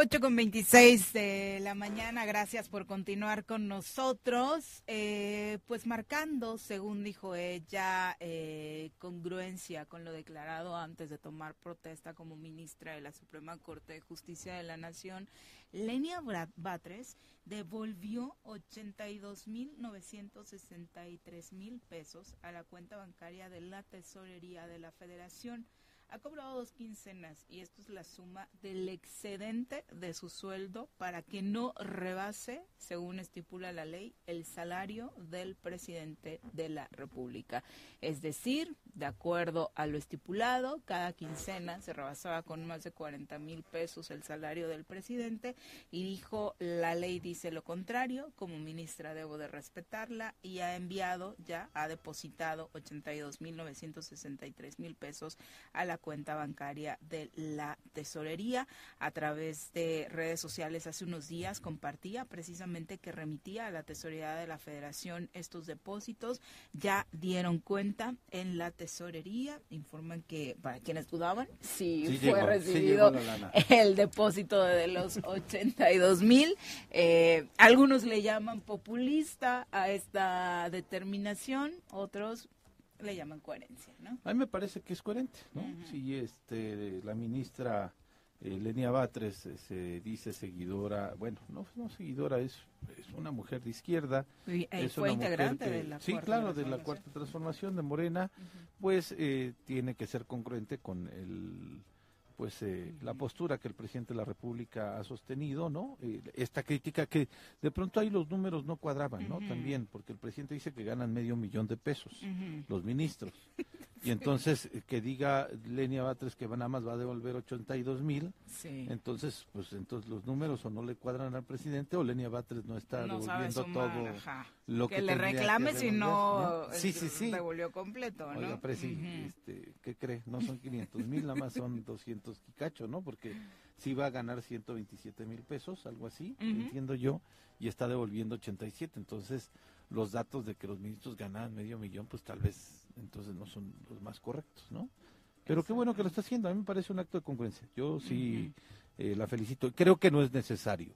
8 con 26 de la mañana, gracias por continuar con nosotros. Eh, pues marcando, según dijo ella, eh, congruencia con lo declarado antes de tomar protesta como ministra de la Suprema Corte de Justicia de la Nación, Lenia Batres devolvió 82.963 mil pesos a la cuenta bancaria de la Tesorería de la Federación ha cobrado dos quincenas y esto es la suma del excedente de su sueldo para que no rebase, según estipula la ley, el salario del presidente de la República. Es decir, de acuerdo a lo estipulado, cada quincena se rebasaba con más de 40 mil pesos el salario del presidente y dijo, la ley dice lo contrario, como ministra debo de respetarla y ha enviado ya, ha depositado 82 mil 963 mil pesos a la cuenta bancaria de la tesorería. A través de redes sociales hace unos días compartía precisamente que remitía a la tesorería de la federación estos depósitos. Ya dieron cuenta en la informan que para quienes dudaban, sí, fue recibido el depósito de los 82 mil. Eh, algunos le llaman populista a esta determinación, otros le llaman coherencia, ¿no? A mí me parece que es coherente, ¿no? Si este, la ministra Lenia Batres eh, se dice seguidora, bueno, no, no seguidora, es, es una mujer de izquierda. Y, fue integrante de la Sí, claro, de la cuarta transformación de Morena, pues eh, tiene que ser congruente con el pues eh, la postura que el presidente de la República ha sostenido, ¿no? Eh, esta crítica que de pronto ahí los números no cuadraban, ¿no? También, porque el presidente dice que ganan medio millón de pesos los ministros. Y entonces eh, que diga Lenia Batres que nada más va a devolver 82 mil, entonces pues entonces los números o no le cuadran al presidente o Lenia Batres no está devolviendo todo lo que, que le reclame si no, sí, sí, sí. devolvió completo, ¿no? Oiga, este, ¿qué cree? No son 500 mil, nada más son 200 Kikacho, ¿no? Porque sí va a ganar 127 mil pesos, algo así, entiendo yo, y está devolviendo 87, entonces los datos de que los ministros ganaban medio millón, pues tal vez entonces no son los más correctos, ¿no? Pero qué bueno que lo está haciendo, a mí me parece un acto de congruencia. Yo sí eh, la felicito. Creo que no es necesario.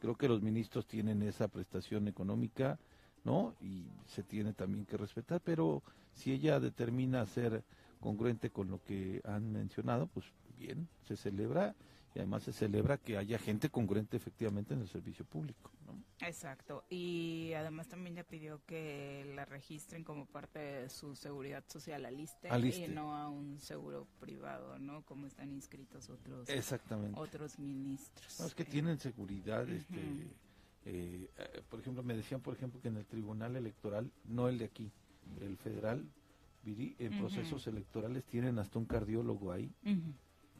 Creo que los ministros tienen esa prestación económica ¿no? Y se tiene también que respetar, pero si ella determina ser congruente con lo que han mencionado, pues bien, se celebra y además se celebra que haya gente congruente efectivamente en el servicio público. ¿no? Exacto, y además también ya pidió que la registren como parte de su seguridad social al ISTE, y no a un seguro privado, ¿no? Como están inscritos otros Exactamente. otros ministros. No, es que Eh, tienen seguridad, este, eh, eh, por ejemplo, me decían, por ejemplo, que en el Tribunal Electoral, no el de aquí, el federal, en procesos electorales tienen hasta un cardiólogo ahí.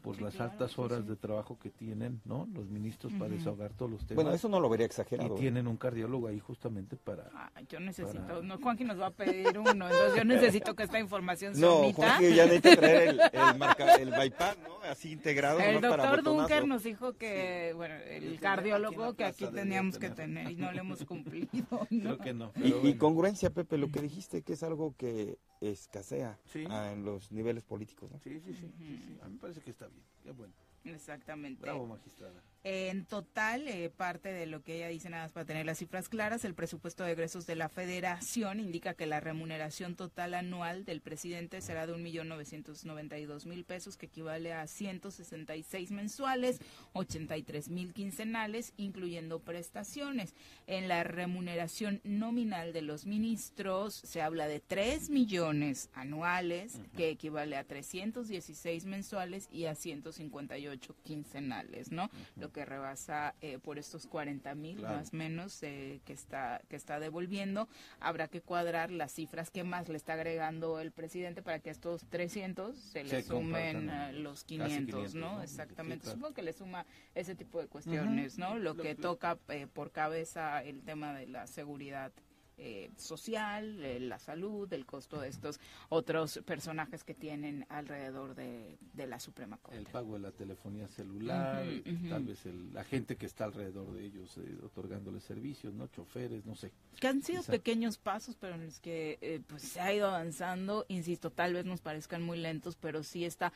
Por Sí, las claro, altas horas sí. de trabajo que tienen, ¿no? Los ministros para desahogar todos los temas. Bueno, eso no lo vería exagerado. Y ¿eh? tienen un cardiólogo ahí justamente para... Ah, yo necesito, para- no, Juanqui nos va a pedir uno, entonces yo necesito que esta información se No, omita. Jorge ya necesita traer el, el, marca, el bypass, ¿no? Así integrado. El para doctor. Dunker nos dijo que, bueno, el cardiólogo que aquí teníamos que tener. y no le hemos cumplido. Creo que no. Y, y congruencia, Pepe, lo que dijiste que es algo que escasea Sí. ah, en los niveles políticos, ¿no? Sí, sí, sí, sí, sí. A mí me parece que está bien. Qué bueno. Exactamente. Bravo, magistrada. En total, eh, parte de lo que ella dice, nada más para tener las cifras claras, el presupuesto de egresos de la federación indica que la remuneración total anual del presidente será de 1.992.000 pesos, que equivale a 166 mensuales, 83.000 quincenales, incluyendo prestaciones. En la remuneración nominal de los ministros se habla de 3 millones anuales, que equivale a 316 mensuales y a 158 quincenales, ¿no? Lo que rebasa eh, por estos 40 mil Claro. más o menos eh, que está que está devolviendo. Habrá que cuadrar las cifras que más le está agregando el presidente para que a estos 300 se le Se sumen eh, los casi 500, 500, ¿no? ¿no? Exactamente. Sí, claro. Supongo que le suma ese tipo de cuestiones, ¿no? Lo Lo- que lo- toca eh, por cabeza el tema de la seguridad eh, social, eh, la salud, el costo de estos otros personajes que tienen alrededor de, de la Suprema Corte. El pago de la telefonía celular, tal vez el- la gente que está alrededor de ellos eh, otorgándoles servicios, ¿no? Choferes, no sé. que han sido pequeños pasos, pero en los que eh, pues se ha ido avanzando, insisto, tal vez nos parezcan muy lentos, pero sí está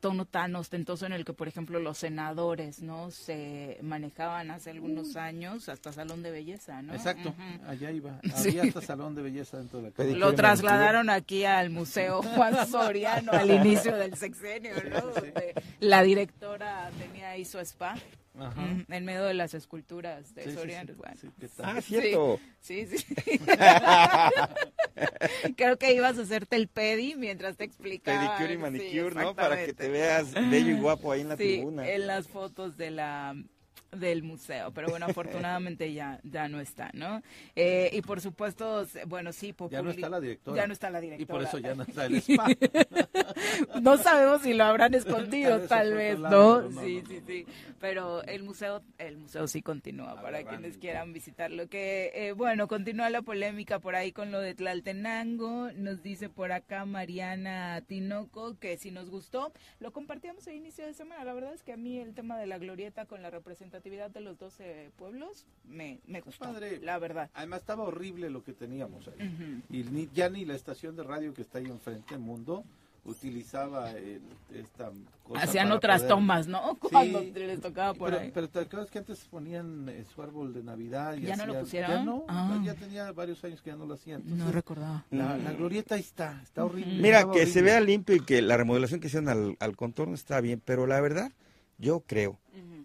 tono tan ostentoso en el que, por ejemplo, los senadores, ¿no? Se manejaban hace algunos años hasta salón de belleza, ¿no? Exacto, allá iba. Sí. Había hasta salón de belleza dentro de la casa. Lo trasladaron aquí al Museo Juan Soriano al inicio del sexenio, ¿no? Donde la directora tenía ahí su spa. Ajá. mm, En medio de las esculturas de Sí, Soriano. sí. Bueno, Sí, ¿qué tal? Ah, cierto. Sí, sí. Creo que ibas a hacerte el pedi mientras te explicaba. Pedicure y Sí, manicure, ¿no? Para que te veas bello y guapo ahí en la Sí, tribuna. en las fotos de la del museo, pero bueno, afortunadamente ya ya no está, ¿no? Eh, y por supuesto, bueno, sí, Ya no Populi- está la directora. Ya no está la directora. Y por eso ya no está el spa. no sabemos si lo habrán escondido, Tal vez ¿no? sí, no, sí, no, sí. Pero el museo, el museo sí continúa para quienes quieran visitarlo. Que eh, bueno, continúa la polémica por ahí con lo de Tlaltenango. Nos dice por acá Mariana Tinoco que si nos gustó, lo compartíamos a inicio de semana. La verdad es que a mí el tema de la glorieta con la representatividad de los 12 pueblos me, me gustó, Padre. la verdad. Además estaba horrible lo que teníamos ahí. Y ni, ya ni la estación de radio que está ahí enfrente, Mundo, utilizaba el- esta cosa Hacían otras poder- tomas, ¿no? Sí, Cuando les tocaba por pero, ahí. pero te acuerdas que antes ponían eh, su árbol de Navidad y ¿Ya no lo pusieron? Ya no, Ah. ya tenía varios años que ya no lo hacían. No recordaba. La, la glorieta ahí está, está horrible. Mira, que se vea limpio y que la remodelación que hicieron al, al contorno está bien, pero la verdad, yo creo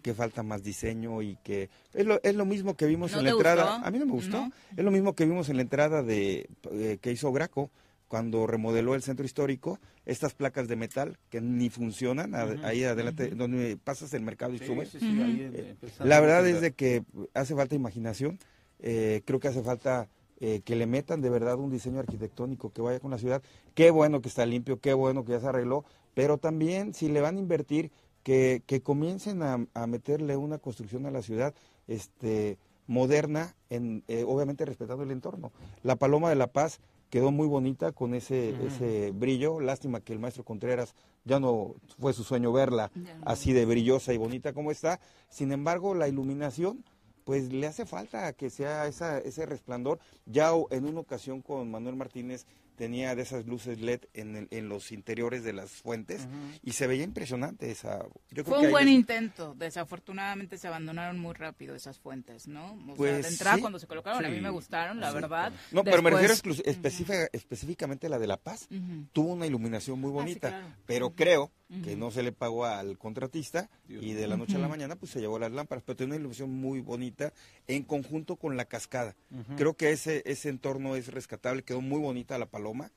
que falta más diseño y que es lo, es lo mismo que vimos ¿No en la entrada. gustó? A mí no me gustó. ¿No? Es lo mismo que vimos en la entrada de eh, que hizo Graco cuando remodeló el centro histórico, estas placas de metal que ni funcionan, ahí adelante, donde pasas el mercado y Sí, subes. sí, sí, Eh, la verdad es de que hace falta imaginación, eh, creo que hace falta eh, que le metan de verdad un diseño arquitectónico que vaya con la ciudad. Qué bueno que está limpio, qué bueno que ya se arregló, pero también si le van a invertir, que, que comiencen a, a meterle una construcción a la ciudad este, moderna, en, eh, obviamente respetando el entorno. La Paloma de la Paz quedó muy bonita con ese, ese brillo. Lástima que el maestro Contreras ya no fue su sueño verla así de brillosa y bonita como está. Sin embargo, la iluminación, pues le hace falta que sea esa, ese resplandor. Ya en una ocasión con Manuel Martínez tenía de esas luces LED en, el- en los interiores de las fuentes y se veía impresionante esa. Yo creo Fue que un buen intento. Desafortunadamente se abandonaron muy rápido esas fuentes, ¿no? O sea, Pues de entrada sí. cuando se colocaron a mí me gustaron, la Sí. verdad. No, pero me refiero exclu- específica- específicamente a la de La Paz. Tuvo una iluminación muy Ah, sí, bonita, claro. pero creo que no se le pagó al contratista y de la noche a la mañana pues se llevó las lámparas, pero tiene una iluminación muy bonita en conjunto con la cascada. Creo que ese, ese entorno es rescatable, quedó muy bonita la paloma,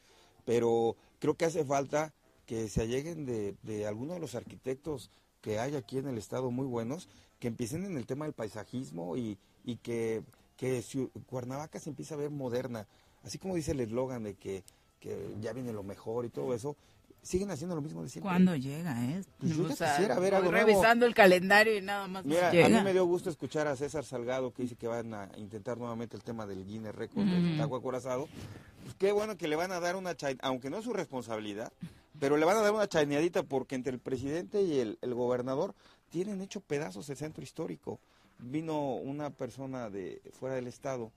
pero creo que hace falta que se alleguen de, de algunos de los arquitectos que hay aquí en el estado muy buenos, que empiecen en el tema del paisajismo y, y que, que Cuernavaca se empiece a ver moderna. Así como dice el eslogan de que, que ya viene lo mejor y todo eso, siguen haciendo lo mismo de siempre. ¿Cuándo llega, eh? Pues yo O ya sea, quisiera ver voy algo nuevo. revisando el calendario y nada más. Mira, llega. a mí me dio gusto escuchar a César Salgado que dice que van a intentar nuevamente el tema del Guinness Record del taco acorazado. Pues qué bueno que le van a dar una chai- aunque no es su responsabilidad, pero le van a dar una chaineadita porque entre el presidente y el, el gobernador tienen hecho pedazos el centro histórico. Vino una persona de fuera del estado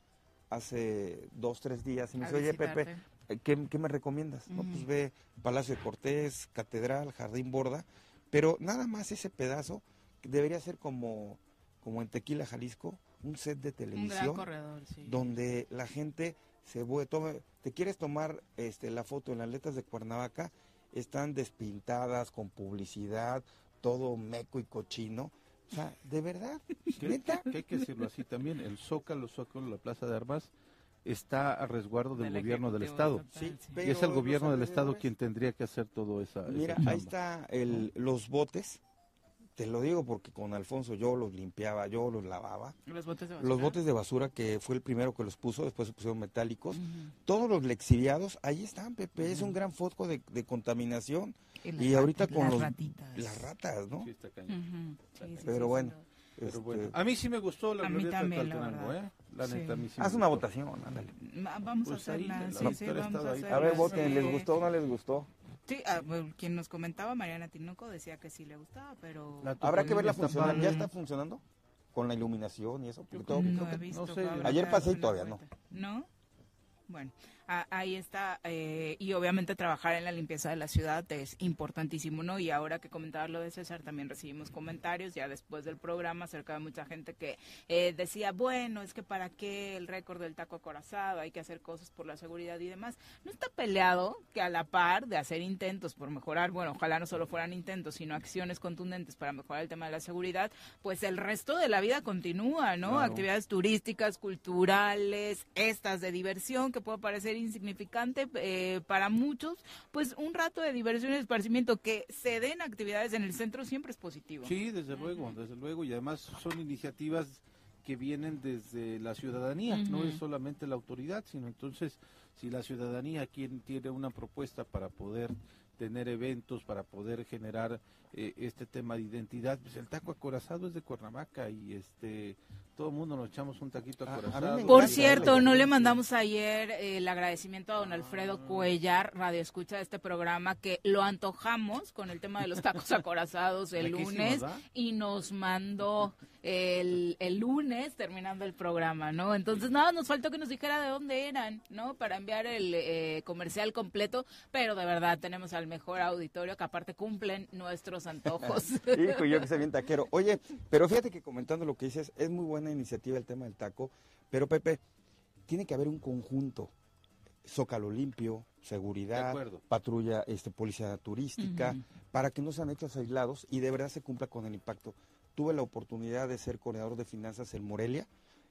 hace dos, tres días y me dice, oye Pepe, ¿qué, qué me recomiendas? No, pues ve Palacio de Cortés, Catedral, Jardín Borda, pero nada más ese pedazo que debería ser como, como en Tequila, Jalisco, un set de Un gran televisión corredor, sí. donde la gente se vuelve, toma, te quieres tomar este, la foto en las letras de Cuernavaca, están despintadas con publicidad, todo meco y cochino. O sea, de verdad, neta. que hay que decirlo así también, el Zócalo, Zócalo, la Plaza de Armas, está a resguardo del, Del gobierno del Estado. Sí, Y es el gobierno del Estado quien tendría que hacer todo esa, Mira, ahí está el, los botes. Te lo digo porque con Alfonso yo los limpiaba, yo los lavaba. Los botes de basura. Los botes de basura que fue el primero que los puso, después se pusieron metálicos. Todos los lexiviados, ahí están, Pepe. Es un gran foco de, de contaminación. Y ahorita con las los, ratitas. las ratas, ¿no? Sí, está cañón. Ujú. Sí, sí, Pero sí, bueno, sí, Pero este, bueno, a mí sí me gustó la glorieta de. ¿eh? La Sí. neta, a mí sí haz una gustó. votación, ándale. Ma- Vamos Pues a ahí, hacerla, la sí, sí, vamos a ahí. hacerla. A ver, voten. ¿les gustó o no les gustó? Sí, ah, bueno, quien nos comentaba, Mariana Tinoco, decía que sí le gustaba, pero Habrá que verla funcionar. ¿Ya está funcionando? Con la iluminación y eso. porque todo- no creo he que- visto. sé, que habrá ayer pasé y todavía vuelta. ¿No? Bueno, a- ahí está. eh, y obviamente trabajar en la limpieza de la ciudad es importantísimo, ¿no? Y ahora que comentabas lo de César, también recibimos comentarios ya después del programa acerca de mucha gente que eh, decía, bueno, es que para qué el récord del taco acorazado, hay que hacer cosas por la seguridad y demás. No está peleado que a la par de hacer intentos por mejorar, bueno, ojalá no solo fueran intentos, sino acciones contundentes para mejorar el tema de la seguridad, pues el resto de la vida continúa, ¿no? Claro. Actividades turísticas, culturales, estas de diversión, que puede parecer insignificante eh, para muchos, pues un rato de diversión y esparcimiento que se den actividades en el centro siempre es positivo. Sí, desde luego, desde luego, y además son iniciativas que vienen desde la ciudadanía, no es solamente la autoridad, sino entonces si la ciudadanía quien tiene una propuesta para poder tener eventos, para poder generar eh, este tema de identidad, pues el taco acorazado es de Cuernavaca y este todo el mundo nos echamos un taquito A- a. Por cierto, no le mandamos ayer el agradecimiento a don Alfredo Cuellar, radio escucha de este programa, que lo antojamos con el tema de los tacos acorazados el lunes ¿verdad? y nos mandó el, el lunes terminando el programa, ¿no? Entonces nada, nos faltó que nos dijera de dónde eran, ¿no? Para enviar el eh, comercial completo, pero de verdad tenemos al mejor auditorio que aparte cumplen nuestros antojos. Hijo, yo que soy bien taquero. Oye, pero fíjate que comentando lo que dices, es muy buena iniciativa el tema del taco, pero Pepe, tiene que haber un conjunto. Zócalo limpio, seguridad, patrulla, este, policía turística, para que no sean hechos aislados y de verdad se cumpla con el impacto. Tuve la oportunidad de ser coordinador de finanzas en Morelia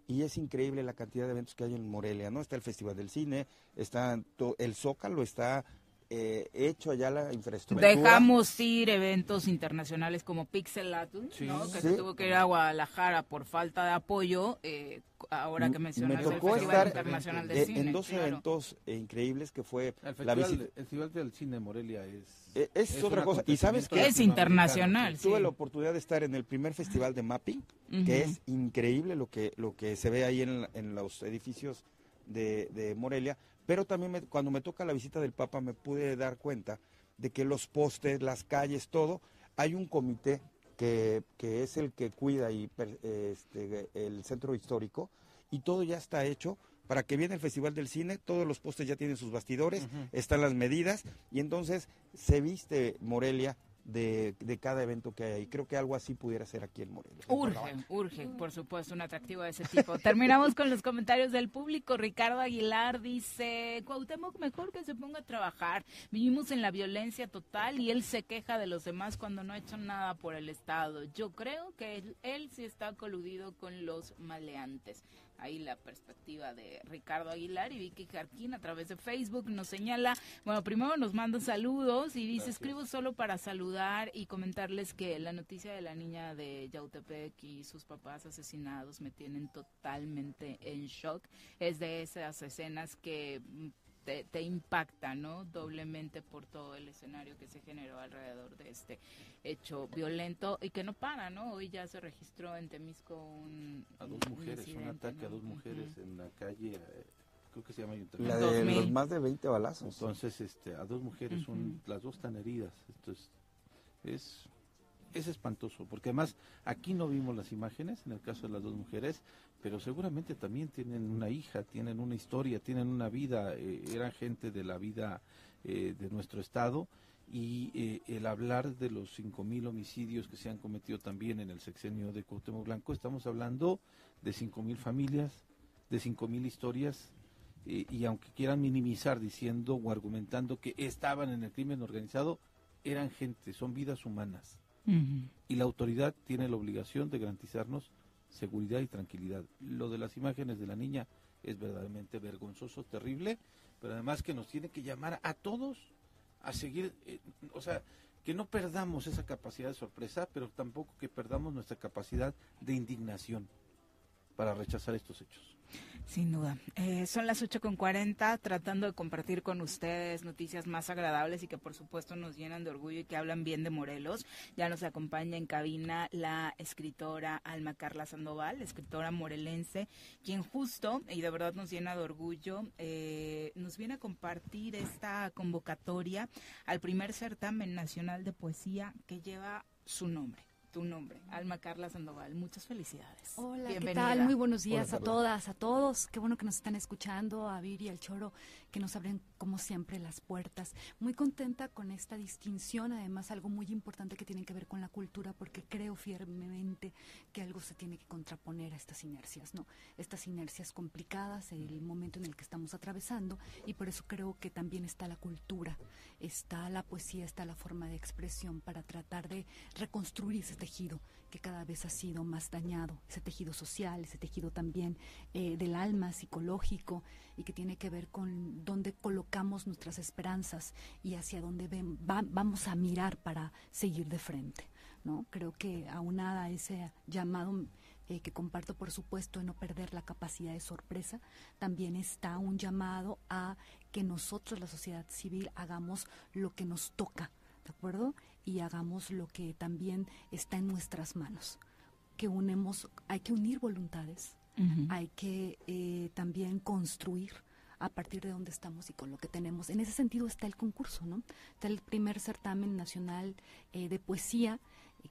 y es increíble la cantidad de eventos que hay en Morelia, ¿no? Está el Festival del Cine, está el Zócalo está eh, hecho allá la infraestructura. Dejamos ir eventos internacionales como Pixelatus, Sí. ¿no? que Sí. se tuvo que ir a Guadalajara por falta de apoyo, eh, ahora que Me mencionas el tocó Festival estar Internacional de Cine. en dos claro. eventos eh, increíbles que fue El la festival, visita. el Festival del Cine de Morelia es... Eh, es es otra cosa. Y sabes que Es internacional, sí. tuve la oportunidad de estar en el primer festival de mapping, que es increíble lo que lo que se ve ahí en, la- en los edificios de, de Morelia. Pero también me- cuando me toca la visita del Papa me pude dar cuenta de que los postes, las calles, todo, hay un comité que, que es el que cuida y este, el centro histórico y todo ya está hecho para que viene el Festival del Cine, todos los postes ya tienen sus bastidores, están las medidas y entonces se viste Morelia de, de, cada evento que hay ahí. Creo que algo así pudiera ser aquí en Morelia. Urge, urge, por supuesto, un atractivo de ese tipo. Terminamos con los comentarios del público. Ricardo Aguilar dice, Cuauhtémoc mejor que se ponga a trabajar. Vivimos en la violencia total y él se queja de los demás cuando no ha hecho nada por el Estado. Yo creo que él, él sí está coludido con los maleantes ahí la perspectiva de Ricardo Aguilar y Vicky Jarquín a través de Facebook nos señala, bueno, primero nos manda saludos y dice, escribo solo para saludar y comentarles que la noticia de la niña de Yautepec y sus papás asesinados me tienen totalmente en shock. Es de esas escenas que te, impacta, ¿no? Doblemente por todo el escenario que se generó alrededor de este hecho violento y que no para, ¿no? Hoy ya se registró en Temisco un... A dos mujeres, un, ataque a dos mujeres en la calle... Eh, creo que se llama La de los más de 20 balazos. Entonces, este, a dos mujeres, son, las dos están heridas. Entonces, es, es espantoso, porque además aquí no vimos las imágenes, en el caso de las dos mujeres, pero seguramente también tienen una hija, tienen una historia, tienen una vida, eh, eran gente de la vida eh, de nuestro estado y eh, el hablar de los 5.000 homicidios que se han cometido también en el sexenio de Cuauhtémoc Blanco, estamos hablando de 5.000 familias, de 5.000 historias y aunque quieran minimizar diciendo o argumentando que estaban en el crimen organizado, eran gente, son vidas humanas. Y la autoridad tiene la obligación de garantizarnos seguridad y tranquilidad. Lo de las imágenes de la niña es verdaderamente vergonzoso, terrible, pero además que nos tiene que llamar a todos a seguir, eh, o sea, que no perdamos esa capacidad de sorpresa, pero tampoco que perdamos nuestra capacidad de indignación para rechazar estos hechos. Sin duda. Eh, son las 8.40, tratando de compartir con ustedes noticias más agradables y que por supuesto nos llenan de orgullo y que hablan bien de Morelos. Ya nos acompaña en cabina la escritora Alma Carla Sandoval, escritora morelense, quien justo, y de verdad nos llena de orgullo, eh, nos viene a compartir esta convocatoria al primer certamen nacional de poesía que lleva su nombre tu nombre, Alma Carla Sandoval. Muchas felicidades. Hola, ¿qué tal? Muy buenos días a todas, a todos. Qué bueno que nos están escuchando, a Viri, al Choro, que nos abren como siempre las puertas. Muy contenta con esta distinción, además algo muy importante que tiene que ver con la cultura, porque creo firmemente que algo se tiene que contraponer a estas inercias, ¿no? Estas inercias complicadas, el momento en el que estamos atravesando, y por eso creo que también está la cultura, está la poesía, está la forma de expresión para tratar de reconstruir ese tejido que cada vez ha sido más dañado, ese tejido social, ese tejido también eh, del alma, psicológico, y que tiene que ver con dónde colocamos nuestras esperanzas y hacia dónde vamos a mirar para seguir de frente. ¿no? Creo que aunada a ese llamado eh, que comparto por supuesto en no perder la capacidad de sorpresa, también está un llamado a que nosotros, la sociedad civil, hagamos lo que nos toca, ¿de acuerdo? Y hagamos lo que también está en nuestras manos. Que unemos, hay que unir voluntades, hay que eh, también construir a partir de donde estamos y con lo que tenemos. En ese sentido está el concurso, ¿no? Está el primer certamen nacional eh, de poesía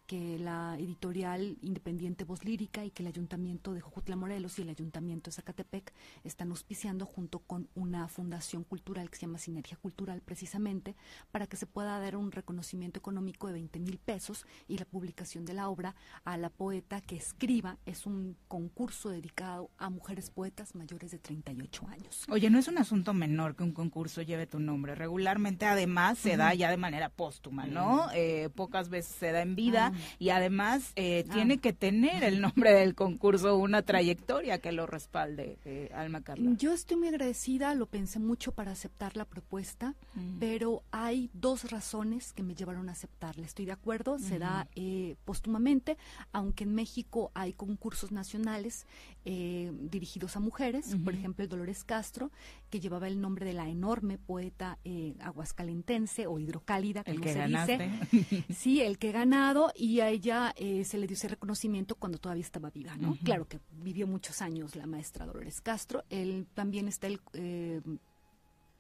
que la editorial independiente Voz Lírica y que el Ayuntamiento de Jojutla Morelos y el Ayuntamiento de Zacatepec están auspiciando junto con una fundación cultural que se llama Sinergia Cultural precisamente para que se pueda dar un reconocimiento económico de 20 mil pesos y la publicación de la obra a la poeta que escriba. Es un concurso dedicado a mujeres poetas mayores de 38 años. Oye, no es un asunto menor que un concurso lleve tu nombre. Regularmente además se da ya de manera póstuma, ¿no? Eh, pocas veces se da en vida y además eh, ah. tiene que tener el nombre del concurso una trayectoria que lo respalde, eh, Alma Carla. Yo estoy muy agradecida, lo pensé mucho para aceptar la propuesta, pero hay dos razones que me llevaron a aceptarla. Estoy de acuerdo, se da eh, póstumamente, aunque en México hay concursos nacionales dirigidos a mujeres, por ejemplo el Dolores Castro, que llevaba el nombre de la enorme poeta aguascalentense o hidrocálida, como el se dice. Sí, el que he ganado y a ella eh, se le dio ese reconocimiento cuando todavía estaba viva, ¿no? Claro que vivió muchos años la maestra Dolores Castro. Él también está el eh,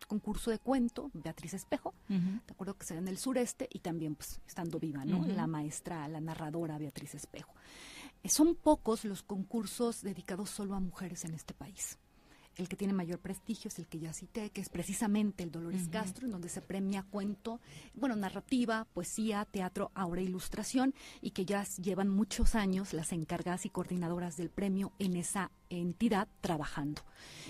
concurso de cuento, Beatriz Espejo, de acuerdo que se en el sureste y también pues estando viva, ¿no? La maestra, la narradora Beatriz Espejo. Eh, son pocos los concursos dedicados solo a mujeres en este país. El que tiene mayor prestigio es el que ya cité, que es precisamente el Dolores Castro, en donde se premia cuento, bueno, narrativa, poesía, teatro, ahora ilustración, y que ya llevan muchos años las encargadas y coordinadoras del premio en esa entidad trabajando.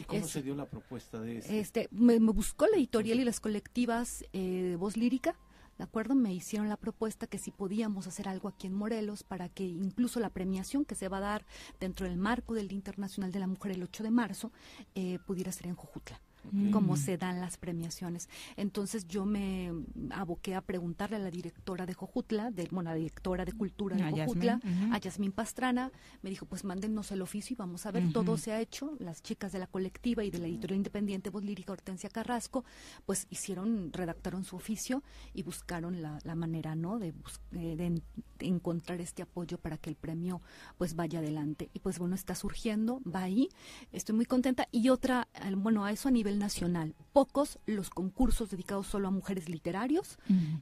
¿Cómo se dio la propuesta de este? este me, buscó la editorial y las colectivas eh, Voz Lírica, ¿de acuerdo? Me hicieron la propuesta que si podíamos hacer algo aquí en Morelos para que incluso la premiación que se va a dar dentro del marco del Día Internacional de la Mujer el 8 de marzo eh, pudiera ser en Jojutla cómo se dan las premiaciones. Entonces yo me aboqué a preguntarle a la directora de Jojutla, de, bueno, la directora de Cultura de Jojutla, a Yasmín Pastrana, me dijo, pues mándenos el oficio y vamos a ver, todo se ha hecho, las chicas de la colectiva y de la editorial independiente Voz Lírica Hortensia Carrasco, pues hicieron, redactaron su oficio y buscaron la, manera, ¿no?, de, eh, de, encontrar este apoyo para que el premio, pues vaya adelante. Y pues bueno, está surgiendo, va ahí, estoy muy contenta. Y otra, bueno, a eso a nivel nacional. Pocos los concursos dedicados solo a mujeres literarios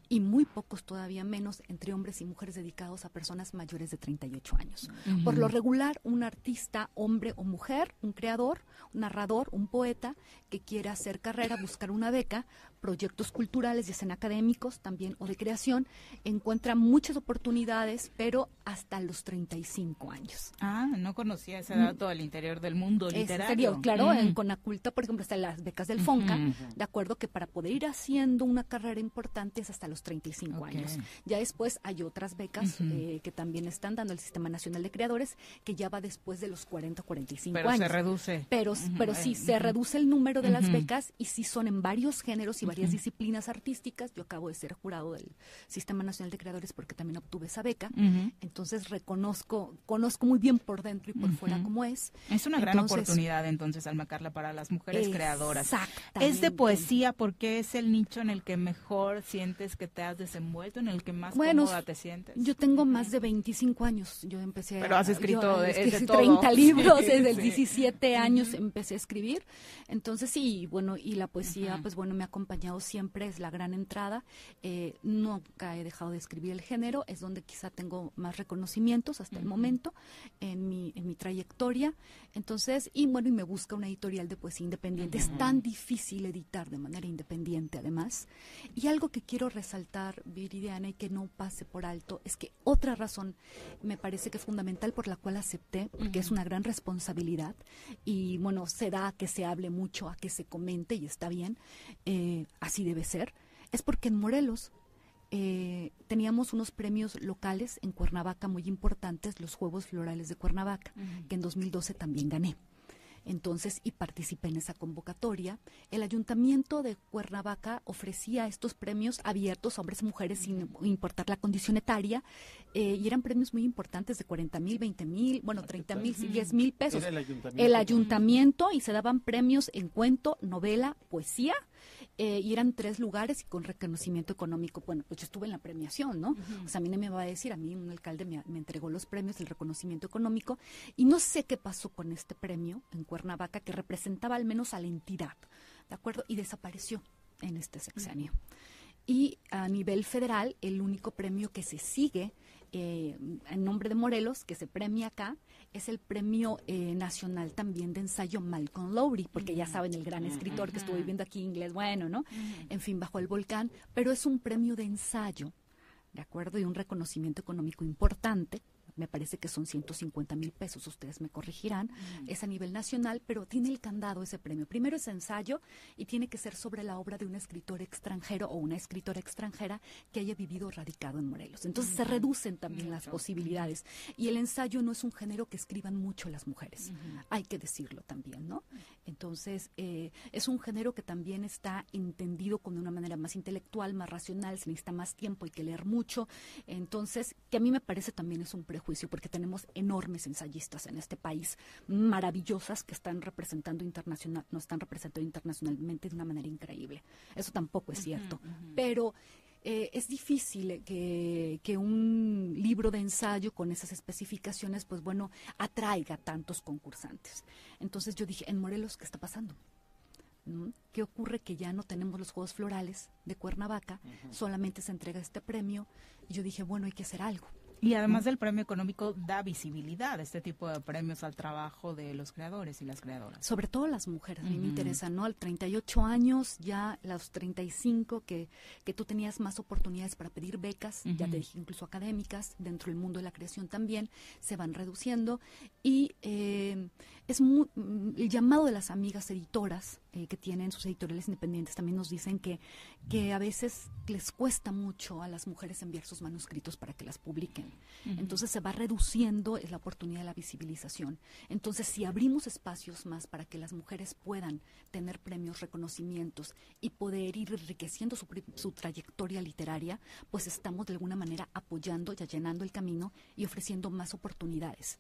y muy pocos todavía menos entre hombres y mujeres dedicados a personas mayores de 38 años. Por lo regular, un artista, hombre o mujer, un creador, un narrador, un poeta que quiera hacer carrera, buscar una beca, proyectos culturales, ya sean académicos también o de creación, encuentra muchas oportunidades, pero hasta los 35 años. Ah, no conocía ese dato al interior del mundo literario. claro, en Conaculta, por ejemplo, están las becas del FONCA, de acuerdo que para poder ir haciendo una carrera importante es hasta los 35 años. Ya después hay otras becas eh, que también están dando el Sistema Nacional de Creadores, que ya va después de los 40 o 45 pero años. Pero se reduce. Pero, pero sí, se reduce el número de las becas y sí son en varios géneros y varias disciplinas artísticas. Yo acabo de ser jurado del Sistema Nacional de Creadores porque también obtuve esa beca. Entonces reconozco, conozco muy bien por dentro y por fuera cómo es. Es una gran oportunidad entonces, Alma Carla, para las mujeres creadoras. Es de poesía porque es el nicho en el que mejor sientes que te has desenvuelto, en el que más cómoda te sientes. Yo tengo más de 25 años. Yo empecé Pero has escrito de, 30 libros, desde el 17 años empecé a escribir. Entonces sí, bueno, y la poesía, pues bueno, me ha acompañado siempre, es la gran entrada. Eh, nunca he dejado de escribir el género, es donde quizá tengo más reconocimientos hasta el momento en mi, en mi trayectoria. Entonces, y bueno, y me busca una editorial de poesía independiente. Es tan difícil editar de manera independiente, además. Y algo que quiero resaltar, Viridiana, y que no pase por alto, es que otra razón me parece que es fundamental por la cual acepté, porque es una gran responsabilidad, y bueno, se da que se hable mucho, a que se comente, y está bien, eh, así debe ser, es porque en Morelos eh, teníamos unos premios locales en Cuernavaca muy importantes, los Juegos Florales de Cuernavaca, que en 2012 también gané. Entonces, y participé en esa convocatoria. El ayuntamiento de Cuernavaca ofrecía estos premios abiertos a hombres y mujeres sin importar la condición etaria, eh, y eran premios muy importantes de 40 mil, 20 mil, bueno, 30 mil, 10 mil pesos. el ayuntamiento y se daban premios en cuento, novela, poesía eh, y eran tres lugares y con reconocimiento económico. Bueno, pues yo estuve en la premiación, ¿no? O sea, a mí no me va a decir, a mí un alcalde me, entregó los premios, el reconocimiento económico, y no sé qué pasó con este premio en Cuernavaca que representaba al menos a la entidad, ¿de acuerdo? Y desapareció en este sexenio. Y a nivel federal, el único premio que se sigue eh, en nombre de Morelos, que se premia acá, es el premio eh, nacional también de ensayo Malcolm Lowry, porque ya saben, el gran escritor que estuvo viviendo aquí inglés, bueno, ¿no? En fin, bajo el volcán, pero es un premio de ensayo, ¿de acuerdo? Y un reconocimiento económico importante me parece que son 150 mil pesos, ustedes me corregirán, es a nivel nacional, pero tiene el candado ese premio. Primero es ensayo y tiene que ser sobre la obra de un escritor extranjero o una escritora extranjera que haya vivido radicado en Morelos. Entonces se reducen también las posibilidades. Y el ensayo no es un género que escriban mucho las mujeres, hay que decirlo también, ¿no? Entonces eh, es un género que también está entendido como de una manera más intelectual, más racional, se necesita más tiempo, hay que leer mucho. Entonces, que a mí me parece también es un prejuicio juicio porque tenemos enormes ensayistas en este país, maravillosas que están representando internacional, nos están representando internacionalmente de una manera increíble. Eso tampoco es cierto. Pero eh, es difícil que, que, un libro de ensayo con esas especificaciones, pues bueno, atraiga tantos concursantes. Entonces yo dije, en Morelos, ¿qué está pasando? ¿Qué ocurre? Que ya no tenemos los Juegos Florales de Cuernavaca, solamente se entrega este premio. Y yo dije, bueno, hay que hacer algo Y además del premio económico da visibilidad este tipo de premios al trabajo de los creadores y las creadoras. Sobre todo las mujeres, a mí me interesa, ¿no? Al 38 años, ya los 35 que, que tú tenías más oportunidades para pedir becas, ya te dije incluso académicas, dentro del mundo de la creación también, se van reduciendo. Y eh, es muy, el llamado de las amigas editoras eh, que tienen sus editoriales independientes también nos dicen que, que a veces les cuesta mucho a las mujeres enviar sus manuscritos para que las publiquen. Entonces se va reduciendo la oportunidad de la visibilización. Entonces si abrimos espacios más para que las mujeres puedan tener premios, reconocimientos y poder ir enriqueciendo su, su trayectoria literaria, pues estamos de alguna manera apoyando y allanando el camino y ofreciendo más oportunidades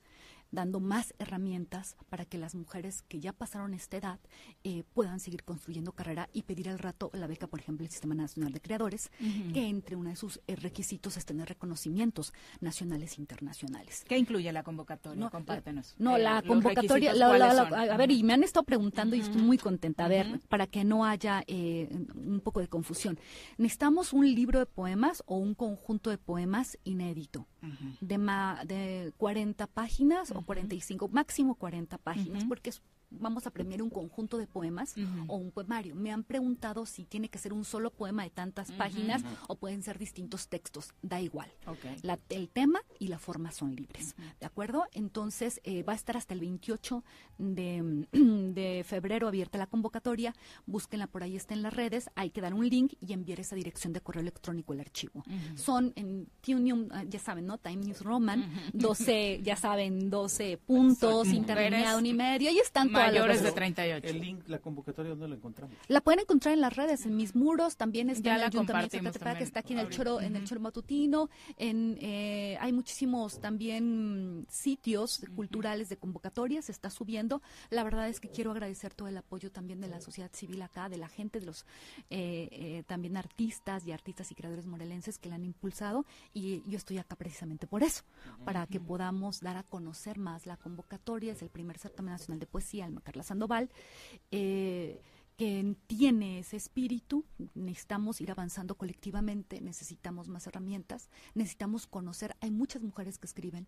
dando más herramientas para que las mujeres que ya pasaron esta edad eh, puedan seguir construyendo carrera y pedir al rato la beca, por ejemplo, el Sistema Nacional de Creadores, que entre uno de sus eh, requisitos es tener reconocimientos nacionales e internacionales. ¿Qué incluye la convocatoria? No, Compártenos. No, la convocatoria, a ver, y me han estado preguntando y estoy muy contenta, a ver, para que no haya eh, un poco de confusión. Necesitamos un libro de poemas o un conjunto de poemas inédito, de, ma, de 40 páginas o 45, máximo 40 páginas, porque es vamos a premiar un conjunto de poemas o un poemario. Me han preguntado si tiene que ser un solo poema de tantas páginas o pueden ser distintos textos. Da igual. el tema y la forma son libres. ¿De acuerdo? Entonces eh, va a estar hasta el 28 de, de, febrero abierta la convocatoria. Búsquenla por ahí, está en las redes. Hay que dar un link y enviar esa dirección de correo electrónico el archivo. Son en Tunium, ah, ya saben, ¿no? Time News Roman, 12, ya saben, 12 puntos, interlineado un y medio. Ahí están mayores de 38. El link, la convocatoria, ¿dónde lo encontramos? La pueden encontrar en las redes, en mis muros, también está en el Ayuntamiento que está aquí en el Choro, en el Choro Matutino, en, eh, hay muchísimos también sitios culturales de convocatorias, se está subiendo. La verdad es que quiero agradecer todo el apoyo también de la sociedad civil acá, de la gente, de los eh, eh, también artistas y artistas y creadores morelenses que la han impulsado y yo estoy acá precisamente por eso, para que podamos dar a conocer más la convocatoria, es el primer certamen nacional de poesía, Carla Sandoval, eh, que tiene ese espíritu, necesitamos ir avanzando colectivamente, necesitamos más herramientas, necesitamos conocer, hay muchas mujeres que escriben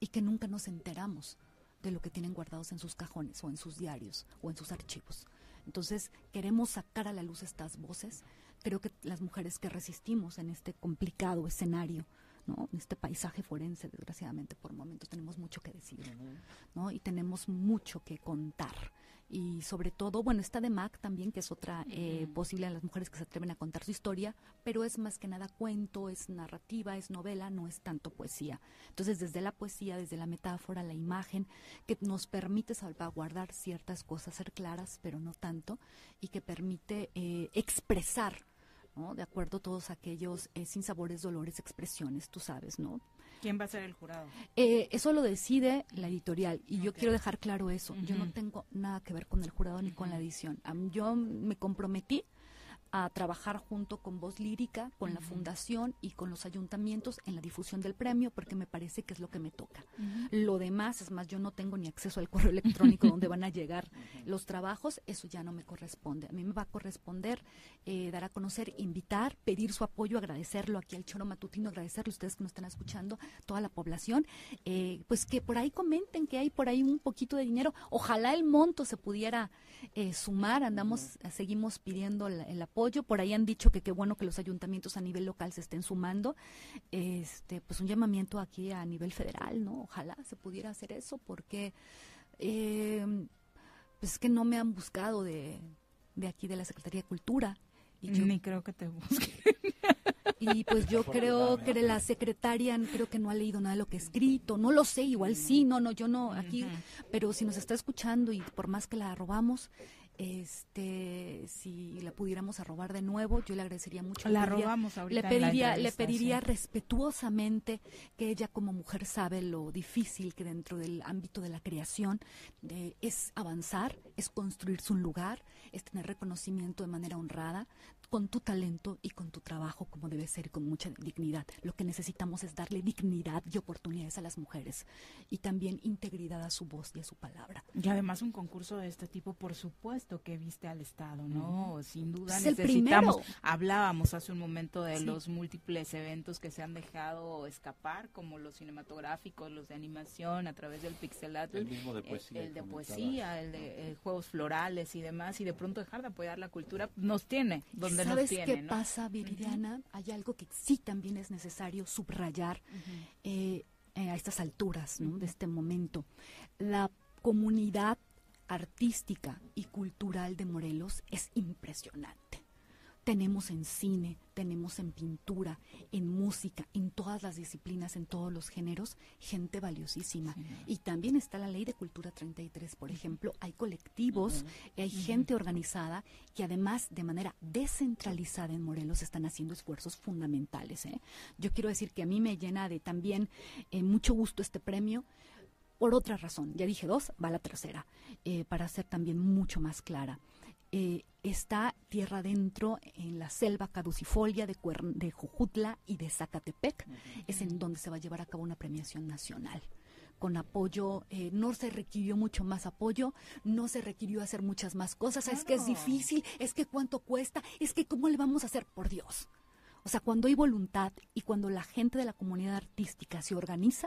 y que nunca nos enteramos de lo que tienen guardados en sus cajones o en sus diarios o en sus archivos. Entonces, queremos sacar a la luz estas voces. Creo que las mujeres que resistimos en este complicado escenario ¿no? En este paisaje forense, desgraciadamente, por momentos tenemos mucho que decir, ¿no? Y tenemos mucho que contar. Y sobre todo, bueno, está de Mac también, que es otra eh, posible a las mujeres que se atreven a contar su historia, pero es más que nada cuento, es narrativa, es novela, no es tanto poesía. Entonces, desde la poesía, desde la metáfora, la imagen, que nos permite salvaguardar ciertas cosas, ser claras, pero no tanto, y que permite eh, expresar de acuerdo a todos aquellos eh, sin sabores, dolores, expresiones, tú sabes, ¿no? ¿Quién va a ser el jurado? Eh, eso lo decide la editorial y yo quiero dejar claro eso. Yo no tengo nada que ver con el jurado ni con la edición. yo me comprometí a trabajar junto con Voz Lírica, con la fundación y con los ayuntamientos en la difusión del premio, porque me parece que es lo que me toca. Lo demás, es más, yo no tengo ni acceso al correo electrónico donde van a llegar los trabajos, eso ya no me corresponde. A mí me va a corresponder eh, dar a conocer, invitar, pedir su apoyo, agradecerlo aquí al Choro Matutino, agradecerle a ustedes que nos están escuchando, toda la población, eh, pues que por ahí comenten que hay por ahí un poquito de dinero. Ojalá el monto se pudiera eh, sumar, andamos, seguimos pidiendo el apoyo por ahí han dicho que qué bueno que los ayuntamientos a nivel local se estén sumando. Este, pues un llamamiento aquí a nivel federal, ¿no? Ojalá se pudiera hacer eso porque eh, pues es que no me han buscado de, de aquí de la Secretaría de Cultura. Y yo, Ni creo que te busquen. Y pues yo creo que la secretaria creo que no ha leído nada de lo que he escrito, no lo sé, igual sí, no, no, yo no aquí, pero si nos está escuchando y por más que la robamos, este si la pudiéramos arrobar de nuevo yo le agradecería mucho la robamos ahorita le pediría le pediría respetuosamente que ella como mujer sabe lo difícil que dentro del ámbito de la creación es avanzar es construirse un lugar es tener reconocimiento de manera honrada con tu talento y con tu trabajo como debe ser, con mucha dignidad. Lo que necesitamos es darle dignidad y oportunidades a las mujeres y también integridad a su voz y a su palabra. Y además un concurso de este tipo, por supuesto que viste al Estado, ¿no? Sin duda Es necesitamos. Hablábamos hace un momento de Sí. los múltiples eventos que se han dejado escapar, como los cinematográficos, los de animación a través del pixelatl, El mismo de eh, poesía el de poesía, el de eh, juegos florales y demás, y de pronto dejar de apoyar la cultura nos tiene donde ¿Sabes nos tiene, qué ¿no? pasa, Viridiana? Hay algo que sí también es necesario subrayar eh, eh, a estas alturas ¿no? de este momento. La comunidad artística y cultural de Morelos es impresionante. Tenemos en cine, tenemos en pintura, en música, en todas las disciplinas, en todos los géneros, gente valiosísima. Y también está la Ley de Cultura 33, por ejemplo. Hay colectivos, hay gente organizada que además de manera descentralizada en Morelos están haciendo esfuerzos fundamentales. ¿eh? Yo quiero decir que a mí me llena de también eh, mucho gusto este premio por otra razón. Ya dije dos, va la tercera, eh, para ser también mucho más clara. Eh, está tierra adentro en la selva caducifolia de, Cuern- de Jujutla y de Zacatepec. Es en donde se va a llevar a cabo una premiación nacional. Con apoyo, eh, no se requirió mucho más apoyo, no se requirió hacer muchas más cosas. Es que es difícil, es que cuánto cuesta, es que cómo le vamos a hacer, por Dios. O sea, cuando hay voluntad y cuando la gente de la comunidad artística se organiza,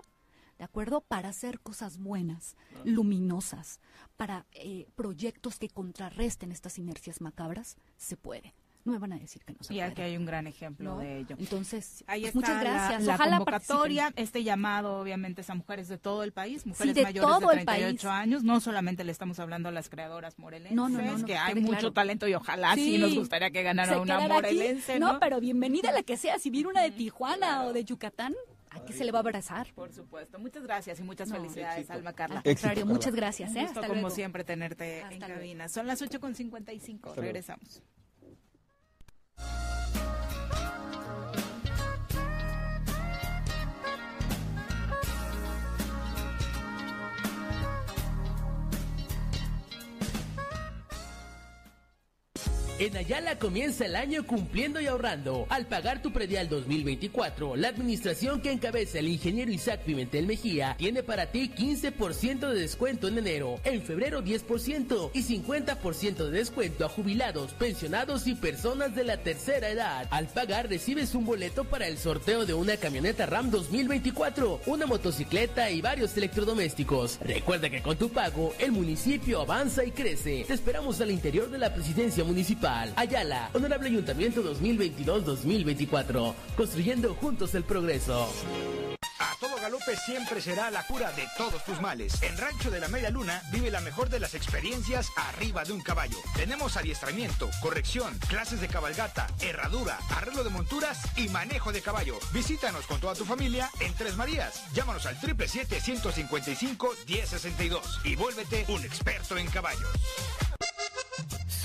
¿de acuerdo? Para hacer cosas buenas, luminosas, para eh, proyectos que contrarresten estas inercias macabras, se puede. No me van a decir que no se Y puede. aquí hay un gran ejemplo ¿no? de ello. Entonces, Ahí pues, está muchas gracias. la, la Ojalá convocatoria, participen. este llamado obviamente es a mujeres de todo el país, mujeres de mayores todo de el 38 país. años, no solamente le estamos hablando a las creadoras morelenses, No, no, que hay mucho claro. talento y ojalá sí, Sí. nos gustaría que ganara una aquí. morelense, ¿no? No, pero bienvenida la que sea. Si viene una de Tijuana o de Yucatán, aquí se le va a abrazar. Por supuesto. Muchas gracias y muchas No, felicidades, éxito. Alma Carla. Al contrario, muchas gracias, Un ¿eh? gusto, Hasta como luego. siempre, tenerte Hasta en luego. cabina. Son las 8.55. luego. En Ayala comienza el año cumpliendo y ahorrando. Al pagar tu predial 2024, la administración que encabeza el ingeniero Isaac Pimentel Mejía tiene para ti 15% de descuento en enero, en febrero 10% y 50% de descuento a jubilados, pensionados y personas de la tercera edad. Al pagar recibes un boleto para el sorteo de una camioneta RAM 2024, una motocicleta y varios electrodomésticos. Recuerda que con tu pago el municipio avanza y crece. Te esperamos al interior de la presidencia municipal. Ayala, Honorable Ayuntamiento 2022-2024. Construyendo juntos el progreso. A todo galope siempre será la cura de todos tus males. En Rancho de la Media Luna vive la mejor de las experiencias arriba de un caballo. Tenemos adiestramiento, corrección, clases de cabalgata, herradura, arreglo de monturas y manejo de caballo. Visítanos con toda tu familia en Tres Marías. Llámanos al 777-155-1062 y vuélvete un experto en caballos.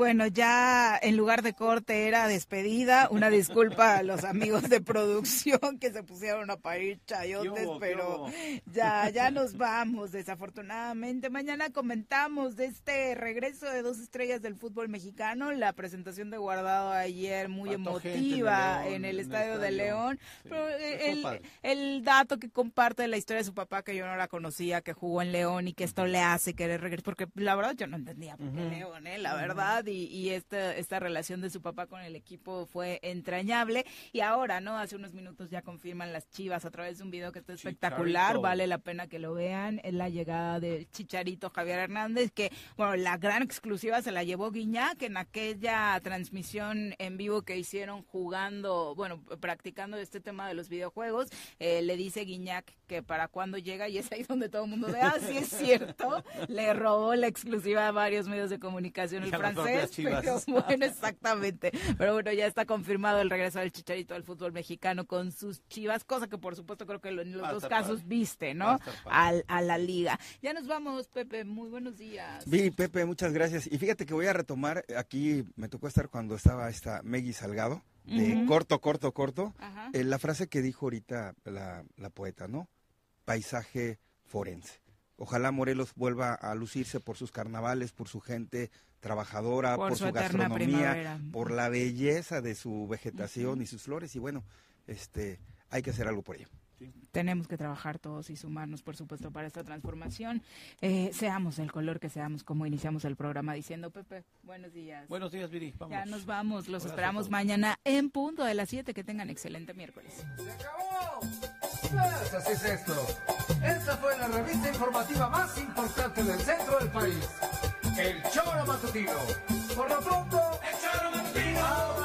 Bueno, ya en lugar de corte era despedida. Una disculpa a los amigos de producción que se pusieron a parir chayotes, ¿Qué hubo, qué pero ya, ya nos vamos, desafortunadamente. Mañana comentamos de este regreso de dos estrellas del fútbol mexicano, la presentación de Guardado ayer muy en el emotiva León, en el estadio de. León. Sí, Pero eh, el, dato que comparte de la historia de su papá, que yo no la conocía, que jugó en León y que esto le hace querer regresar, porque la verdad yo no entendía por qué. León, ¿eh? la verdad, y, y esta, esta relación de su papá con el equipo fue entrañable. Y ahora, ¿no? Hace unos minutos ya confirman las chivas a través de un video que está espectacular, Chicharito. vale la pena que lo vean, es la llegada del Chicharito Javier Hernández, que, bueno, la gran exclusiva se la llevó Guiñac en aquella transmisión en vivo que hicieron jugando, bueno, practicando este tema de los videojuegos, eh, le dice Guiñac que para cuando llega, y es ahí donde todo el mundo ve, ah, sí es cierto, le robó la exclusiva a varios medios de comunicación el francés, pero bueno, exactamente. Pero bueno, ya está confirmado el regreso del Chicharito al fútbol mexicano con sus chivas, cosa que por supuesto creo que en los dos casos padre. viste, ¿no? Al, a la liga. Ya nos vamos, Pepe. Muy buenos días. Viri, Pepe, muchas gracias. Y fíjate que voy a retomar, aquí me tocó estar cuando estaba esta Meggy Salgado, de corto, corto, corto, eh, la frase que dijo ahorita la, la poeta, ¿no? Paisaje forense. Ojalá Morelos vuelva a lucirse por sus carnavales, por su gente trabajadora, por, su, gastronomía, por la belleza de su vegetación y sus flores. Y bueno, este, hay que hacer algo por ello. Tenemos que trabajar todos y sumarnos, por supuesto, para esta transformación. Eh, seamos el color que seamos, como iniciamos el programa diciendo, Pepe, buenos días. Buenos días, Viri. Vamos. Ya nos vamos. Los esperamos mañana en punto de las 7. Que tengan excelente miércoles. ¡Se acabó! Pues así es esto. Esta fue la revista informativa más importante del centro del país. El Choro Matutino. Por lo pronto, el Choro Matutino.